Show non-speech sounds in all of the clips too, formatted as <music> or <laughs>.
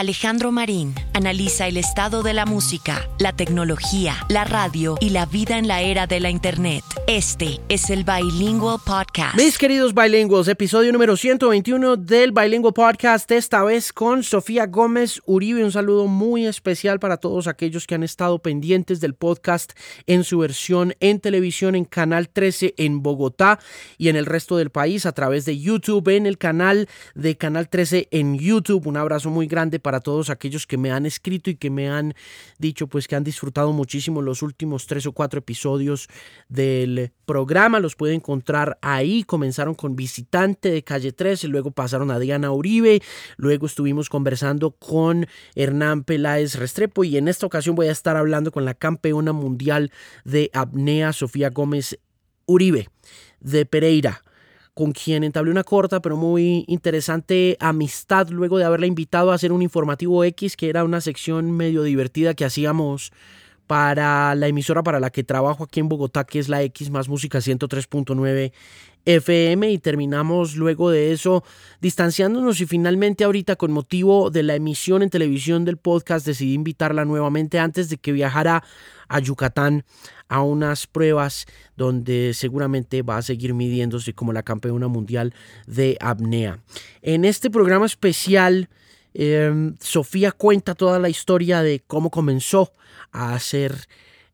Alejandro Marín analiza el estado de la música, la tecnología, la radio y la vida en la era de la Internet. Este es el Bilingual Podcast. Mis queridos bilingües, episodio número 121 del Bilingual Podcast, esta vez con Sofía Gómez Uribe. Un saludo muy especial para todos aquellos que han estado pendientes del podcast en su versión en televisión en Canal 13 en Bogotá y en el resto del país a través de YouTube, en el canal de Canal 13 en YouTube. Un abrazo muy grande para para todos aquellos que me han escrito y que me han dicho pues que han disfrutado muchísimo los últimos tres o cuatro episodios del programa. Los puede encontrar ahí. Comenzaron con Visitante de Calle 13, luego pasaron a Diana Uribe, luego estuvimos conversando con Hernán Peláez Restrepo y en esta ocasión voy a estar hablando con la campeona mundial de apnea, Sofía Gómez Uribe de Pereira con quien entablé una corta pero muy interesante amistad luego de haberla invitado a hacer un informativo X, que era una sección medio divertida que hacíamos para la emisora para la que trabajo aquí en Bogotá, que es la X más música 103.9 FM y terminamos luego de eso distanciándonos y finalmente ahorita con motivo de la emisión en televisión del podcast decidí invitarla nuevamente antes de que viajara a Yucatán a unas pruebas donde seguramente va a seguir midiéndose como la campeona mundial de apnea. En este programa especial em, Sofía cuenta toda la historia de cómo comenzó a hacer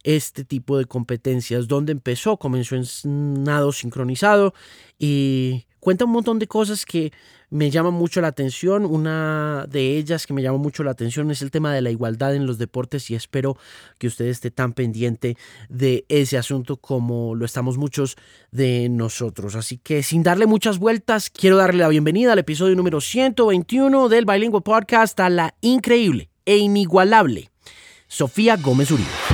este tipo de competencias. ¿Dónde empezó? Comenzó en nado sincronizado y cuenta un montón de cosas que me llaman mucho la atención. Una de ellas que me llama mucho la atención es el tema de la igualdad en los deportes y espero que usted esté tan pendiente de ese asunto como lo estamos muchos de nosotros. Así que sin darle muchas vueltas, quiero darle la bienvenida al episodio número 121 del Bilingual Podcast a la increíble e inigualable Sofía Gómez Uribe.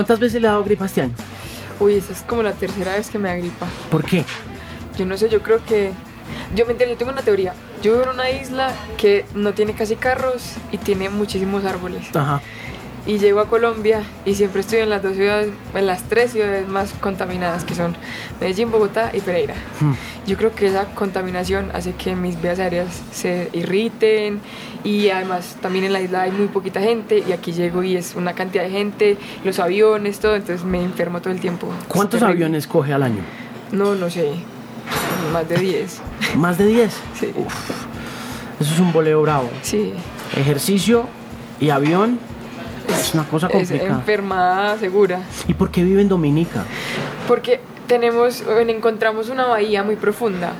¿Cuántas veces le ha dado gripa este año? Uy, esa es como la tercera vez que me da gripa. ¿Por qué? Yo no sé, yo creo que... Yo me yo tengo una teoría. Yo vivo en una isla que no tiene casi carros y tiene muchísimos árboles. Ajá. Y llego a Colombia y siempre estoy en las dos ciudades, en las tres ciudades más contaminadas que son Medellín, Bogotá y Pereira. Hmm. Yo creo que esa contaminación hace que mis vías aéreas se irriten y además también en la isla hay muy poquita gente y aquí llego y es una cantidad de gente, los aviones, todo, entonces me enfermo todo el tiempo. ¿Cuántos aviones coge al año? No, no sé, más de 10. ¿Más de 10? Sí. Eso es un boleo bravo. Sí, Ejercicio y avión es una cosa es complicada. enfermada segura. ¿Y por qué vive en Dominica? Porque tenemos, encontramos una bahía muy profunda.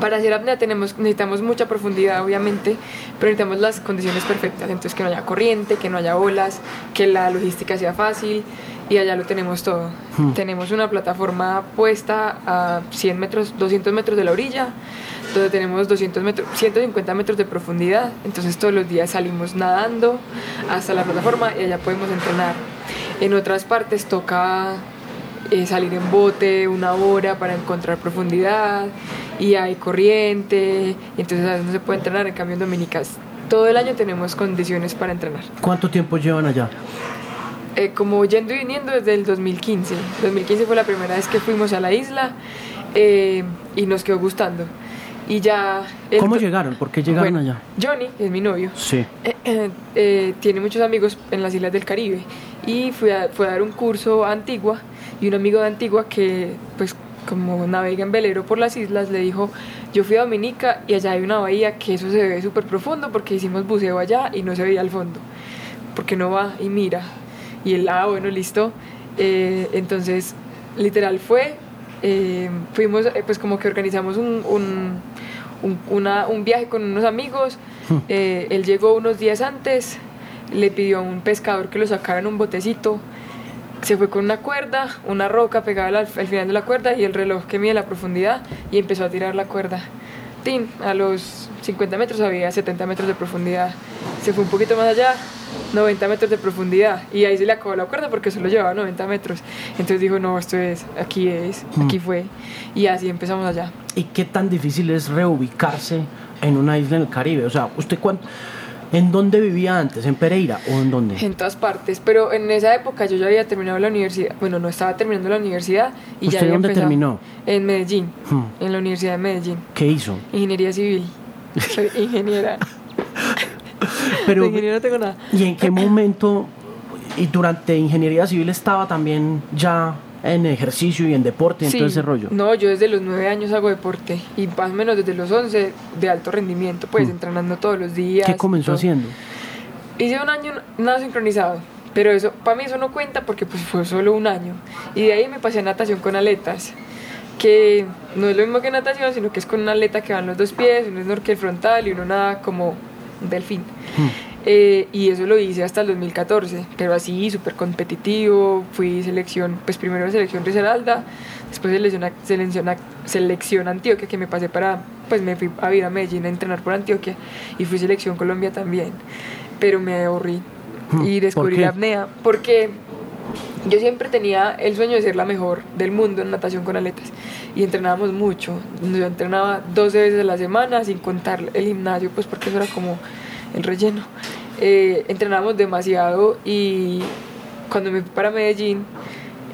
Para hacer apnea tenemos, necesitamos mucha profundidad, obviamente, pero necesitamos las condiciones perfectas. Entonces, que no haya corriente, que no haya olas, que la logística sea fácil y allá lo tenemos todo. Hmm. Tenemos una plataforma puesta a 100 metros, 200 metros de la orilla, donde tenemos 200 metros, 150 metros de profundidad. Entonces, todos los días salimos nadando hasta la plataforma y allá podemos entrenar. En otras partes toca eh, salir en bote una hora para encontrar profundidad y hay corriente, y entonces a veces no se puede entrenar, en cambio en Dominicas todo el año tenemos condiciones para entrenar. ¿Cuánto tiempo llevan allá? Eh, como yendo y viniendo desde el 2015. 2015 fue la primera vez que fuimos a la isla eh, y nos quedó gustando. Y ya... el ¿Cómo llegaron? ¿Por qué llegaron Bueno, allá? Johnny, es mi novio, Sí. eh, eh, eh, tiene muchos amigos en las islas del Caribe y fue a, fue a dar un curso a Antigua y un amigo de Antigua que pues como navega en velero por las islas le dijo yo fui a Dominica y allá hay una bahía que eso se ve súper profundo porque hicimos buceo allá y no se veía al fondo porque no va y mira y él ah bueno listo Eh, entonces literal fue eh, fuimos eh, pues como que organizamos un, un, un- una- un viaje con unos amigos. Eh, él llegó unos días antes le pidió a un pescador que lo sacara en un botecito. Se fue con una cuerda, una roca pegada al, al final de la cuerda y el reloj que mide la profundidad y empezó a tirar la cuerda. A los 50 metros había 70 metros de profundidad. Se fue un poquito más allá, 90 metros de profundidad y ahí se le acabó la cuerda porque solo llevaba 90 metros. Entonces dijo, no, esto es, aquí es, aquí fue. Y así empezamos allá. ¿Y qué tan difícil es reubicarse en una isla en el Caribe? O sea, ¿usted cuánto, en dónde vivía antes? ¿En Pereira o en dónde? En todas partes, pero en esa época yo ya había terminado la universidad. Bueno, no estaba terminando la universidad y ya ¿Usted había dónde empezado terminó? En Medellín, Hmm. en la Universidad de Medellín. ¿Qué hizo? Ingeniería civil. <laughs> Soy ingeniera. Pero, de ingeniero no tengo nada. ¿Y en qué momento, y durante ingeniería civil estaba también ya en ejercicio y en deporte, en Sí, todo ese rollo? No, yo desde los 9 años hago deporte y más o menos desde los 11 de alto rendimiento, pues entrenando todos los días. ¿Qué comenzó todo. haciendo? Hice un año nada sincronizado, pero eso para mí eso no cuenta porque pues fue solo un año. Y de ahí me pasé a natación con aletas, que no es lo mismo que natación, sino que es con una aleta que van los dos pies, uno es snorkel frontal y uno nada como un delfín. Eh, y eso lo hice hasta el 2014, pero así, súper competitivo. Fui selección, pues primero selección Risaralda, después selección, selección, Antioquia, que me pasé para, pues me fui a vivir a Medellín a entrenar por Antioquia, y fui selección Colombia también. Pero me aburrí Hmm, y ¿por descubrí la apnea, porque yo siempre tenía el sueño de ser la mejor del mundo en natación con aletas y entrenábamos mucho. Yo entrenaba 12 veces a la semana sin contar el gimnasio, pues porque eso era como el relleno. Eh, entrenábamos demasiado y cuando me fui para Medellín,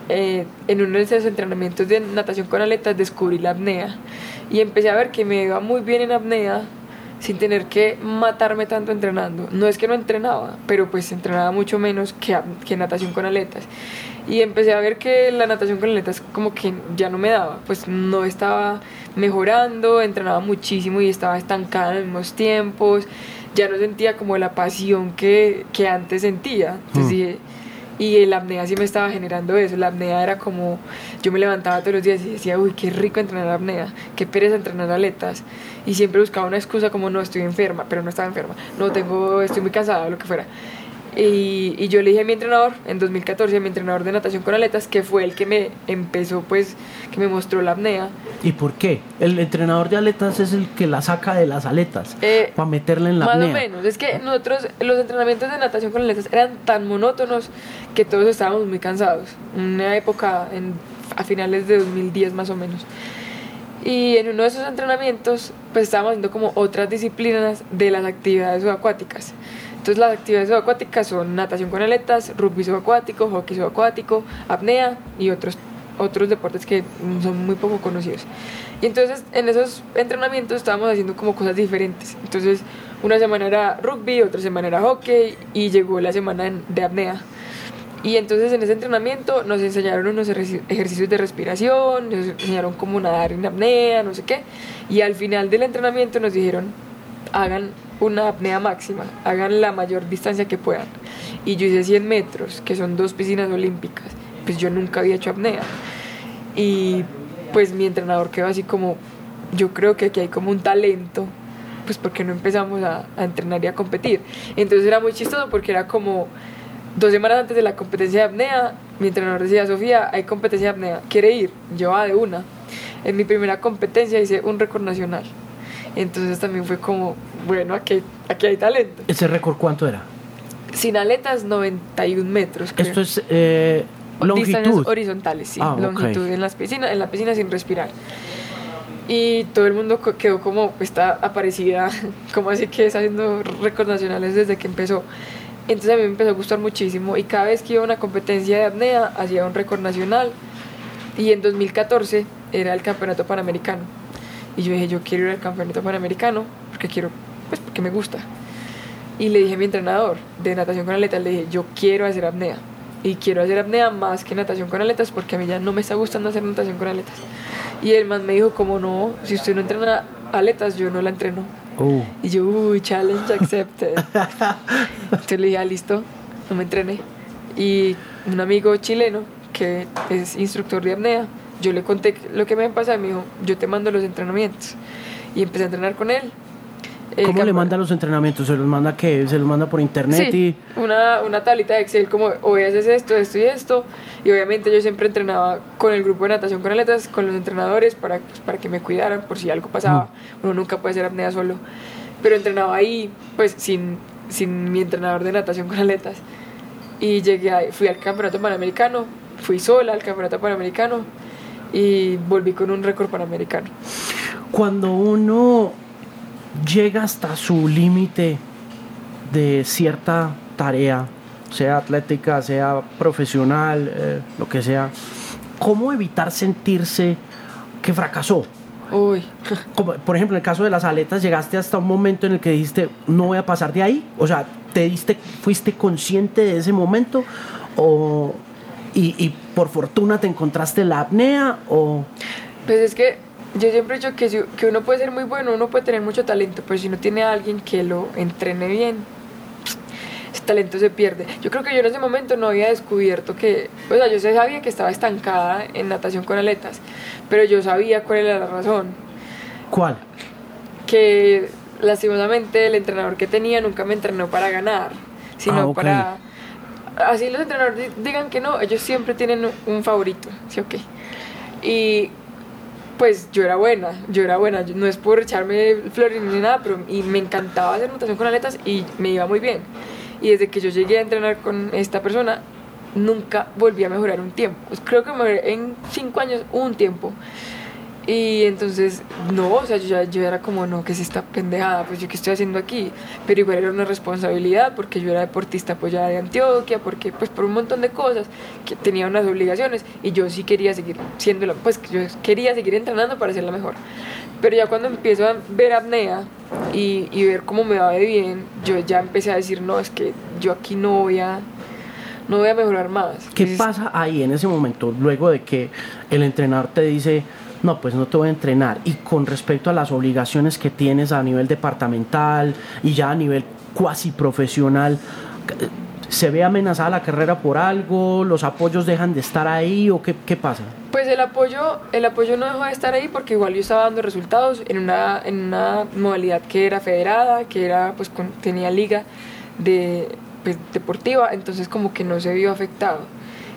eh, en uno de esos entrenamientos de natación con aletas descubrí la apnea y empecé a ver que me iba muy bien en apnea sin tener que matarme tanto entrenando. No es que no entrenaba, pero pues entrenaba mucho menos que, que natación con aletas. Y empecé a ver que la natación con aletas como que ya no me daba, pues no estaba mejorando, entrenaba muchísimo y estaba estancada en los tiempos, ya no sentía como la pasión que, que antes sentía. Entonces Mm. dije, y el apnea sí me estaba generando eso. La apnea era como, yo me levantaba todos los días y decía, uy, qué rico entrenar apnea, qué pereza entrenar aletas. Y siempre buscaba una excusa como, no, estoy enferma, pero no estaba enferma. No, tengo, estoy muy cansada, lo que fuera. Y, y yo le dije a mi entrenador, en 2014, a mi entrenador de natación con aletas, que fue el que me empezó, pues, que me mostró la apnea. ¿Y por qué? El entrenador de aletas es el que la saca de las aletas Eh, para meterla en la Más apnea. o menos. Es que nosotros, los entrenamientos de natación con aletas eran tan monótonos que todos estábamos muy cansados. Una época en, a finales de 2010 más o menos. Y en uno de esos entrenamientos, pues estábamos haciendo como otras disciplinas de las actividades subacuáticas. Entonces las actividades subacuáticas son natación con aletas, rugby subacuático, hockey subacuático, apnea y otros, otros deportes que son muy poco conocidos. Y entonces en esos entrenamientos estábamos haciendo como cosas diferentes. Entonces una semana era rugby, otra semana era hockey y llegó la semana de apnea. Y entonces en ese entrenamiento nos enseñaron unos ejerci- ejercicios de respiración, nos enseñaron cómo nadar en apnea, no sé qué. Y al final del entrenamiento nos dijeron, hagan una apnea máxima, hagan la mayor distancia que puedan. Y yo hice 100 metros, que son dos piscinas olímpicas. Pues yo nunca había hecho apnea. Y pues mi entrenador quedó así como, yo creo que aquí hay como un talento, pues porque no empezamos a, a entrenar y a competir. Entonces era muy chistoso porque era como dos semanas antes de la competencia de apnea, mi entrenador decía, Sofía, hay competencia de apnea, ¿quiere ir? Yo va de una. En mi primera competencia hice un récord nacional. Entonces también fue como, bueno, aquí, aquí hay talento. ¿Ese récord cuánto era? Sin aletas, 91 metros. creo. Esto es eh, longitud. horizontales, sí. Ah, longitud en, las piscinas, en la piscina sin respirar. Y todo el mundo quedó como, está aparecida, <laughs> como así que está haciendo récords nacionales desde que empezó. Entonces a mí me empezó a gustar muchísimo y cada vez que iba a una competencia de apnea hacía un récord nacional. Y en 2014 era el campeonato panamericano. Y yo dije, yo quiero ir al campeonato panamericano porque quiero, pues porque me gusta. Y le dije a mi entrenador de natación con aletas, le dije, yo quiero hacer apnea. Y quiero hacer apnea más que natación con aletas porque a mí ya no me está gustando hacer natación con aletas. Y el man me dijo, como no, si usted no entrena aletas, yo no la entreno. Uh, Y yo, uy, challenge accepted. <laughs> Entonces le dije, ah, listo, no me entrené. Y un amigo chileno que es instructor de apnea, yo le conté lo que me pasa y me dijo, yo te mando los entrenamientos. Y empecé a entrenar con él. Eh, ¿Cómo le manda los entrenamientos? ¿Se los manda qué? ¿Se los manda por internet? Sí, una, una tablita de Excel como hoy haces esto, esto y esto. Y obviamente yo siempre entrenaba con el grupo de natación con aletas, con los entrenadores para, pues, para que me cuidaran por si algo pasaba. Uno nunca puede hacer apnea solo. Pero entrenaba ahí, pues sin, sin mi entrenador de natación con aletas. Y llegué, ahí, fui al campeonato panamericano, fui sola al campeonato panamericano y volví con un récord panamericano. Cuando uno llega hasta su límite de cierta tarea, sea atlética, sea profesional, eh, lo que sea, ¿cómo evitar sentirse que fracasó? Uy. Como, por ejemplo, en el caso de las aletas, llegaste hasta un momento en el que dijiste, no voy a pasar de ahí. O sea, ¿te diste, fuiste consciente de ese momento? O, y, y por fortuna te encontraste la apnea? O... Pues es que yo siempre he dicho que, si- que uno puede ser muy bueno, uno puede tener mucho talento, pero si no tiene a alguien que lo entrene bien, ese talento se pierde. Yo creo que yo en ese momento no había descubierto que, o sea, yo sabía que estaba estancada en natación con aletas, pero yo sabía cuál era la razón. ¿Cuál? Que lastimosamente el entrenador que tenía nunca me entrenó para ganar, sino Ah, para... Así los entrenadores di- digan que no, ellos siempre tienen un favorito, ¿sí o qué? Y pues yo era buena, yo era buena, no es por echarme flores ni nada, pero y me encantaba hacer natación con aletas y me iba muy bien. Y desde que yo llegué a entrenar con esta persona, nunca volví a mejorar un tiempo. Pues creo que mejoré en cinco años un tiempo. Y entonces, no, o sea, yo, ya, yo era como, no, que es esta pendejada? Pues yo qué estoy haciendo aquí. Pero igual era una responsabilidad porque yo era deportista apoyada de Antioquia, porque pues por un montón de cosas que tenía unas obligaciones y yo sí quería seguir siendo, la- pues yo quería seguir entrenando para ser la mejor. Pero ya cuando empiezo a ver apnea y, y ver cómo me va de bien, yo ya empecé a decir, no, es que yo aquí no voy a, no voy a mejorar más. ¿Qué Entonces, pasa ahí en ese momento, luego de que el entrenador te dice, no, pues no te voy a entrenar? Y con respecto a las obligaciones que tienes a nivel departamental y ya a nivel cuasi profesional, ¿se ve amenazada la carrera por algo? ¿Los apoyos dejan de estar ahí o qué, qué pasa? Pues el apoyo, el apoyo no dejó de estar ahí porque igual yo estaba dando resultados en una, en una modalidad que era federada, que era pues tenía liga de pues, deportiva, entonces como que no se vio afectado.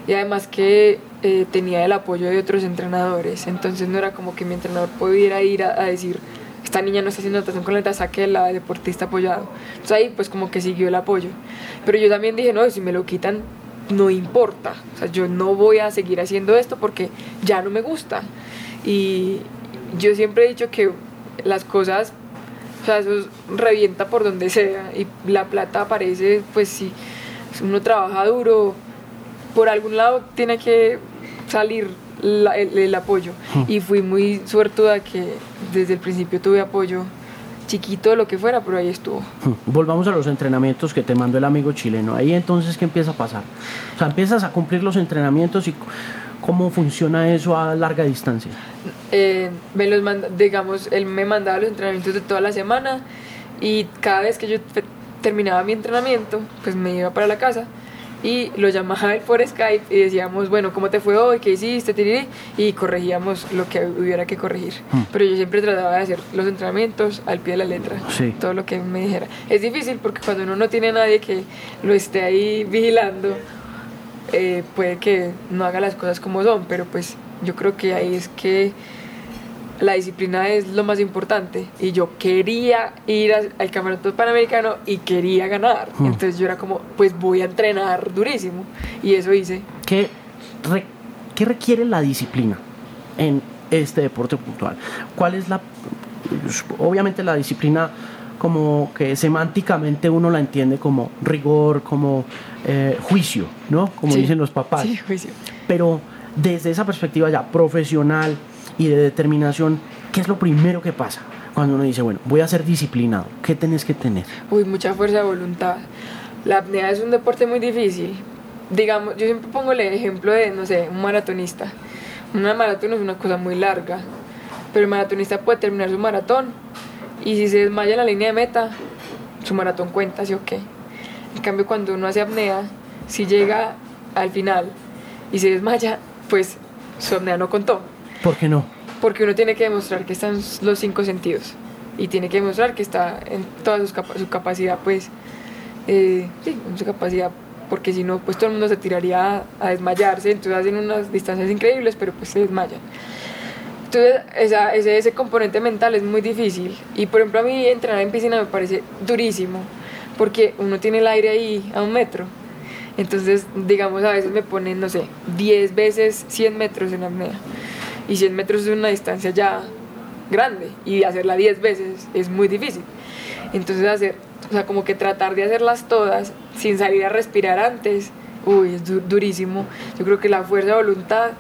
Y además que eh, tenía el apoyo de otros entrenadores, entonces no era como que mi entrenador pudiera ir a, decir, esta niña no está haciendo natación con la saque la deportista apoyado. Entonces ahí pues como que siguió el apoyo. Pero yo también dije, no, si me lo quitan, no importa. O sea, yo no voy a seguir haciendo esto porque ya no me gusta. Y yo siempre he dicho que las cosas, o sea, eso es- revienta por donde sea y la plata aparece, pues si uno trabaja duro, por algún lado tiene que salir la- el, el apoyo. Y fui muy suertuda que desde el principio tuve apoyo chiquito, lo que fuera, pero ahí estuvo. Hmm, Volvamos a los entrenamientos que te mandó el amigo chileno. Ahí entonces, ¿qué empieza a pasar? O sea, empiezas a cumplir los entrenamientos y cómo funciona eso a larga distancia. eh, me los manda- digamos, él me mandaba los entrenamientos de toda la semana y cada vez que yo te- terminaba mi entrenamiento, pues me iba para la casa y lo llamaba él por Skype y decíamos, bueno, ¿cómo te fue hoy? ¿Qué hiciste? Y corregíamos lo que hubiera que corregir. Hmm. Pero yo siempre trataba de hacer los entrenamientos al pie de la letra, Sí. todo lo que me dijera. Es difícil porque cuando uno no tiene a nadie que lo esté ahí vigilando, eh, puede que no haga las cosas como son, pero pues yo creo que ahí es que la disciplina es lo más importante y yo quería ir a- al campeonato panamericano y quería ganar, Hmm. entonces yo era como, pues voy a entrenar durísimo y eso hice. ¿Qué, re- qué requiere la disciplina en este deporte puntual? ¿Cuál es la... Obviamente la disciplina como que semánticamente uno la entiende como rigor, como eh, juicio, ¿no? Como Sí. dicen los papás. Sí, juicio. Pero desde esa perspectiva ya profesional y de determinación, ¿qué es lo primero que pasa? Cuando uno dice, bueno, voy a ser disciplinado, ¿qué tenés que tener? Uy, mucha fuerza de voluntad. La apnea es un deporte muy difícil. Digamos, yo siempre pongo el ejemplo de, no sé, un maratonista. Una maratón es una cosa muy larga, pero el maratonista puede terminar su maratón y si se desmaya en la línea de meta, su maratón cuenta, ¿sí o qué? En cambio, cuando uno hace apnea, si llega al final y se desmaya, pues su apnea no contó. ¿Por qué no? Porque uno tiene que demostrar que están los cinco sentidos y tiene que demostrar que está en toda sus capa- su capacidad, pues, eh, sí, en su capacidad, porque si no, pues todo el mundo se tiraría a, a desmayarse, entonces hacen unas distancias increíbles, pero pues se desmayan. Entonces, esa- ese, ese componente mental es muy difícil. Y por ejemplo, a mí entrenar en piscina me parece durísimo, porque uno tiene el aire ahí a un metro. Entonces, digamos, a veces me ponen, no sé, 10 veces 100 metros en apnea. Y 100 metros es una distancia ya grande y hacerla 10 veces es muy difícil. Entonces, hacer, o sea, como que tratar de hacerlas todas sin salir a respirar antes, uy, es durísimo. Yo creo que la fuerza de voluntad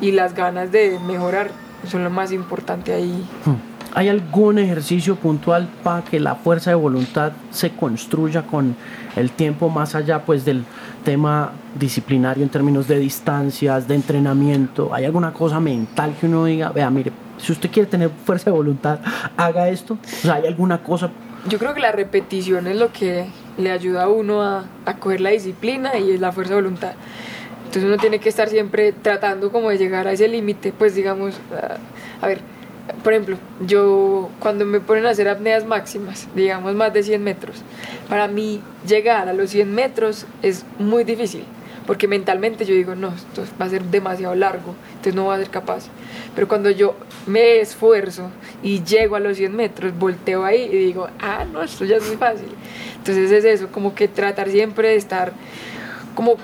y las ganas de mejorar son lo más importante ahí. Hmm. ¿Hay algún ejercicio puntual para que la fuerza de voluntad se construya con el tiempo más allá pues del tema disciplinario en términos de distancias, de entrenamiento? ¿Hay alguna cosa mental que uno diga, vea, mire, si usted quiere tener fuerza de voluntad, haga esto? ¿hay alguna cosa? Yo creo que la repetición es lo que le ayuda a uno a, a coger la disciplina y es la fuerza de voluntad. Entonces uno tiene que estar siempre tratando como de llegar a ese límite, pues digamos, a ver, por ejemplo, yo cuando me ponen a hacer apneas máximas, digamos más de 100 metros, para mí llegar a los 100 metros es muy difícil, porque mentalmente yo digo, no, esto va a ser demasiado largo, entonces no voy a ser capaz. Pero cuando yo me esfuerzo y llego a los 100 metros, volteo ahí y digo, ah, no, esto ya es muy fácil. Entonces es eso, como que tratar siempre de estar como,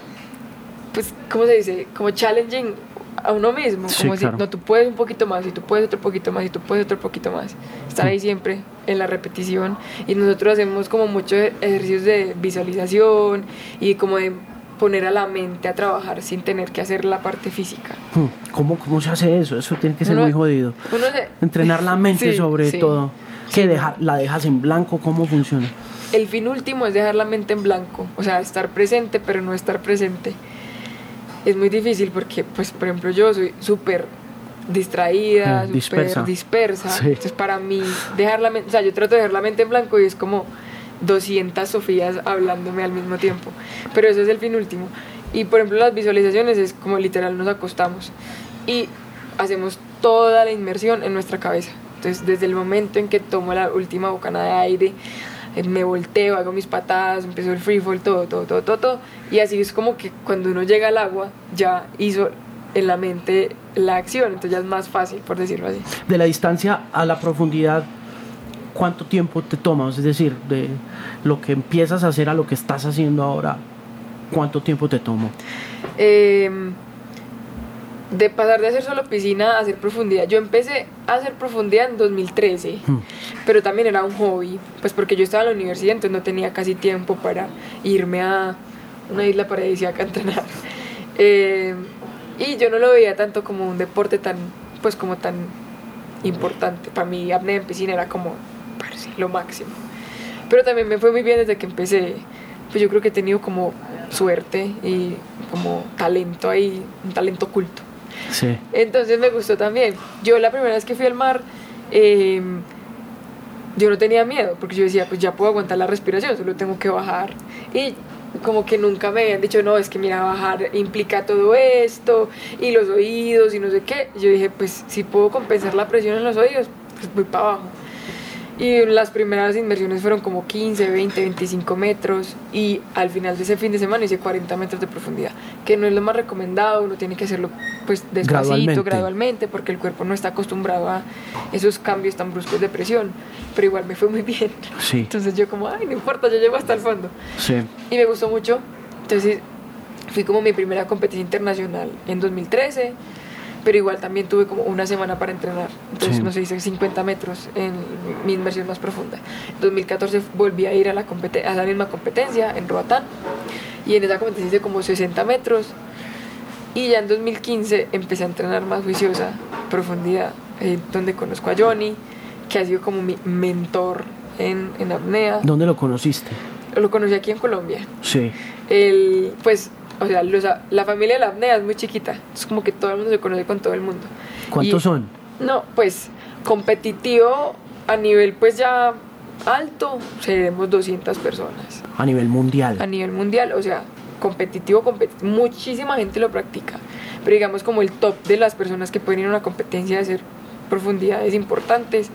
pues, ¿cómo se dice? Como challenging a uno mismo, como decir, no, tú puedes un poquito más, y tú puedes otro poquito más, y tú puedes otro poquito más. Estar ahí siempre en la repetición. Y nosotros hacemos como muchos ejercicios de visualización y como de poner a la mente a trabajar sin tener que hacer la parte física. Hmm, ¿Cómo, cómo se hace eso? Eso tiene que ser muy jodido. Entrenar la mente <laughs> sobre todo. ¿Qué deja, la dejas en blanco? ¿Cómo funciona? El fin último es dejar la mente en blanco, o sea, estar presente pero no estar presente es muy difícil porque, pues, por ejemplo, yo soy súper distraída, mm, súper dispersa. Entonces, para mí, dejar la mente, o sea, yo trato de dejar la mente en blanco y es como 200 Sofías hablándome al mismo tiempo. Pero ese es el fin último. Y, por ejemplo, las visualizaciones es como literal nos acostamos y hacemos toda la inmersión en nuestra cabeza. Entonces, desde el momento en que tomo la última bocanada de aire, me volteo, hago mis patadas, empiezo el free fall, todo, todo, todo, todo, todo. Y así es como que cuando uno llega al agua, ya hizo en la mente la acción, entonces ya es más fácil, por decirlo así. De la distancia a la profundidad, ¿cuánto tiempo te tomas? Es decir, de lo que empiezas a hacer a lo que estás haciendo ahora, ¿cuánto tiempo te toma? Eh, de pasar de hacer solo piscina a hacer profundidad. Yo empecé a hacer profundidad en 2013, hmm. pero también era un hobby, pues porque yo estaba en la universidad, entonces no tenía casi tiempo para irme a una isla paradisíaca a entrenar. <laughs> Eh, y yo no lo veía tanto como un deporte tan, pues como tan importante. Para mí apnea en piscina era como lo máximo. Pero también me fue muy bien desde que empecé. Pues yo creo que he tenido como suerte y como talento ahí, un talento oculto. Entonces me gustó también. Yo la primera vez que fui al mar, em, yo no tenía miedo, porque yo decía, pues ya puedo aguantar la respiración, solo tengo que bajar. Y como que nunca me habían dicho, no, es que mira, bajar implica todo esto, y los oídos, y no sé qué. Yo dije, pues si puedo compensar la presión en los oídos, pues voy para abajo. Y las primeras inmersiones fueron como 15, 20, 25 metros y al final de ese fin de semana hice 40 metros de profundidad, que no es lo más recomendado, uno tiene que hacerlo pues despacito, gradualmente. porque el cuerpo no está acostumbrado a esos cambios tan bruscos de presión, pero igual me fue muy bien. Entonces yo como, ay, no importa, yo llego hasta el fondo. Y me gustó mucho, entonces fui como mi primera competencia internacional en 2013 pero igual también tuve como una semana para entrenar. Entonces, no sé, hice 50 metros en mi inmersión más profunda. En 2014 volví a ir a la, a la misma competencia en Roatán y en esa competencia hice como 60 metros. Y ya en 2015 empecé a entrenar más juiciosa, profundidad, eh, donde conozco a Johnny, que ha sido como mi mentor en, en apnea. ¿Dónde lo conociste? Lo conocí aquí en Colombia. Sí. El, pues o sea, la familia de la apnea es muy chiquita. Es como que todo el mundo se conoce con todo el mundo. ¿Cuántos son? No, pues competitivo a nivel pues ya alto, seremos 200 personas. A nivel mundial. A nivel mundial, o sea, competitivo, muchísima gente lo practica. Pero digamos como el top de las personas que pueden ir a una competencia de hacer profundidades importantes,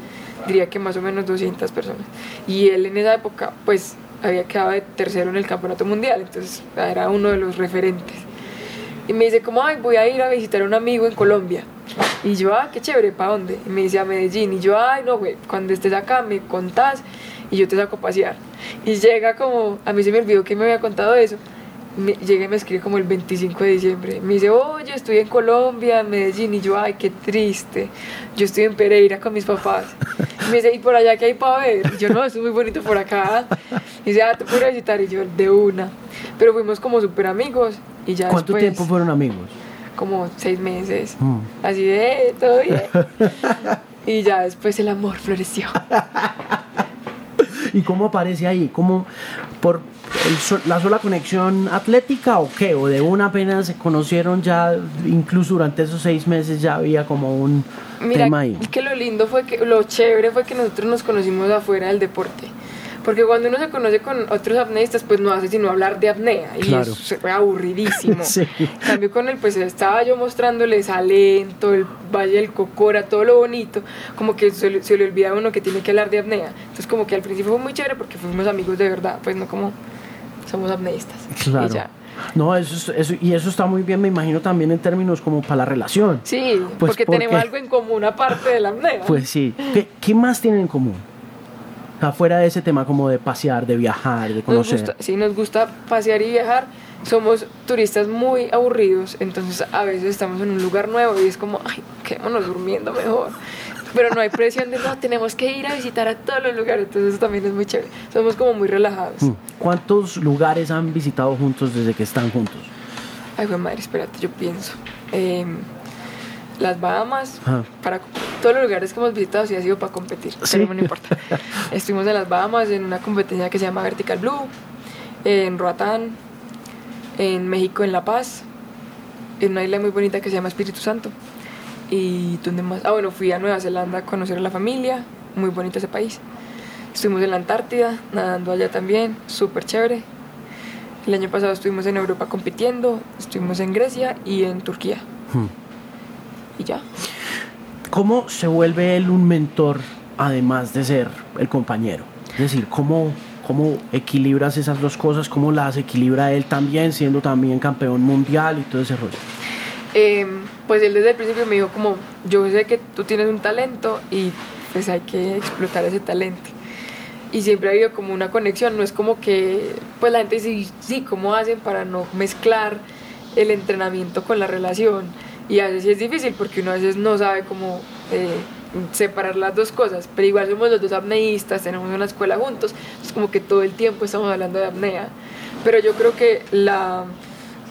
diría que más o menos 200 personas. Y él en esa época, pues había quedado de tercero en el campeonato mundial, entonces era uno de los referentes. Y me dice, como, ay, voy a ir a visitar a un amigo en Colombia. Y yo, ah, qué chévere, ¿para dónde? Y me dice, a Medellín. Y yo, ay, no, güey, cuando estés acá me contás y yo te saco a pasear. Y llega como, a mí se me olvidó que me había contado eso. Me, llega y me escribe como el 25 de diciembre. Me dice, oye, estoy en Colombia, en Medellín. Y yo, ay, qué triste. Yo estoy en Pereira con mis papás. Y me dice, ¿y por allá qué hay para ver? Y yo, no, es muy bonito por acá. Y dice, ah, te puedo visitar. Y yo, de una. Pero fuimos como súper amigos. Y ya ¿Cuánto después, tiempo fueron amigos? Como seis meses. Mm. Así de, todo bien. <laughs> y ya después el amor floreció. ¿Y cómo aparece ahí? ¿Cómo por la sola conexión atlética o qué? ¿O de una apenas se conocieron ya, incluso durante esos seis meses ya había como un Mira, tema ahí? que lo lindo fue que, lo chévere fue que nosotros nos conocimos afuera del deporte. Porque cuando uno se conoce con otros apneístas, pues no hace sino hablar de apnea. Y Claro. eso se fue aburridísimo. <laughs> Sí. En cambio con él, pues estaba yo mostrándole Salento, el Valle del Cocora, todo lo bonito. Como que se, le- se le olvida a uno que tiene que hablar de apnea. Entonces como que al principio fue muy chévere porque fuimos amigos de verdad. Pues no como somos apneístas. Claro. Y ya. No, eso, es- eso- y eso está muy bien, me imagino también en términos como para la relación. Sí, Pues, porque ¿por tenemos algo en común aparte de la apnea. Pues sí. ¿Qué, qué más tienen en común? Afuera de ese tema como de pasear, de viajar, de Nos conocer. gusta, sí, nos gusta pasear y viajar. Somos turistas muy aburridos, entonces a veces estamos en un lugar nuevo y es como, ay, quedémonos durmiendo mejor. Pero no hay presión de, no, tenemos que ir a visitar a todos los lugares, entonces eso también es muy chévere. Somos como muy relajados. Mm. ¿Cuántos lugares han visitado juntos desde que están juntos? Ay, güey, madre, espérate, yo pienso. Em, las Bahamas, Ajá. para todos los lugares que hemos visitado sí ha sido para competir, Sí. pero no importa. <laughs> Estuvimos en las Bahamas en una competencia que se llama Vertical Blue, en Roatán, en México en La Paz, en una isla muy bonita que se llama Espíritu Santo. ¿Y dónde más? Ah, bueno, fui a Nueva Zelanda a conocer a la familia, muy bonito ese país. Estuvimos en la Antártida, nadando allá también, súper chévere. El año pasado estuvimos en Europa compitiendo, estuvimos en Grecia y en Turquía. Hmm. Y ya. ¿Cómo se vuelve él un mentor además de ser el compañero? Es decir, ¿cómo, cómo equilibras esas dos cosas? ¿Cómo las equilibra él también, siendo también campeón mundial y todo ese rollo? Eh, pues él desde el principio me dijo como, yo sé que tú tienes un talento y pues hay que explotar ese talento. Y siempre ha habido como una conexión, no es como que, pues la gente dice, sí, ¿cómo hacen para no mezclar el entrenamiento con la relación? Y a veces sí es difícil porque uno a veces no sabe cómo eh, separar las dos cosas, pero igual somos los dos apneístas, tenemos una escuela juntos, es como que todo el tiempo estamos hablando de apnea. Pero yo creo que la,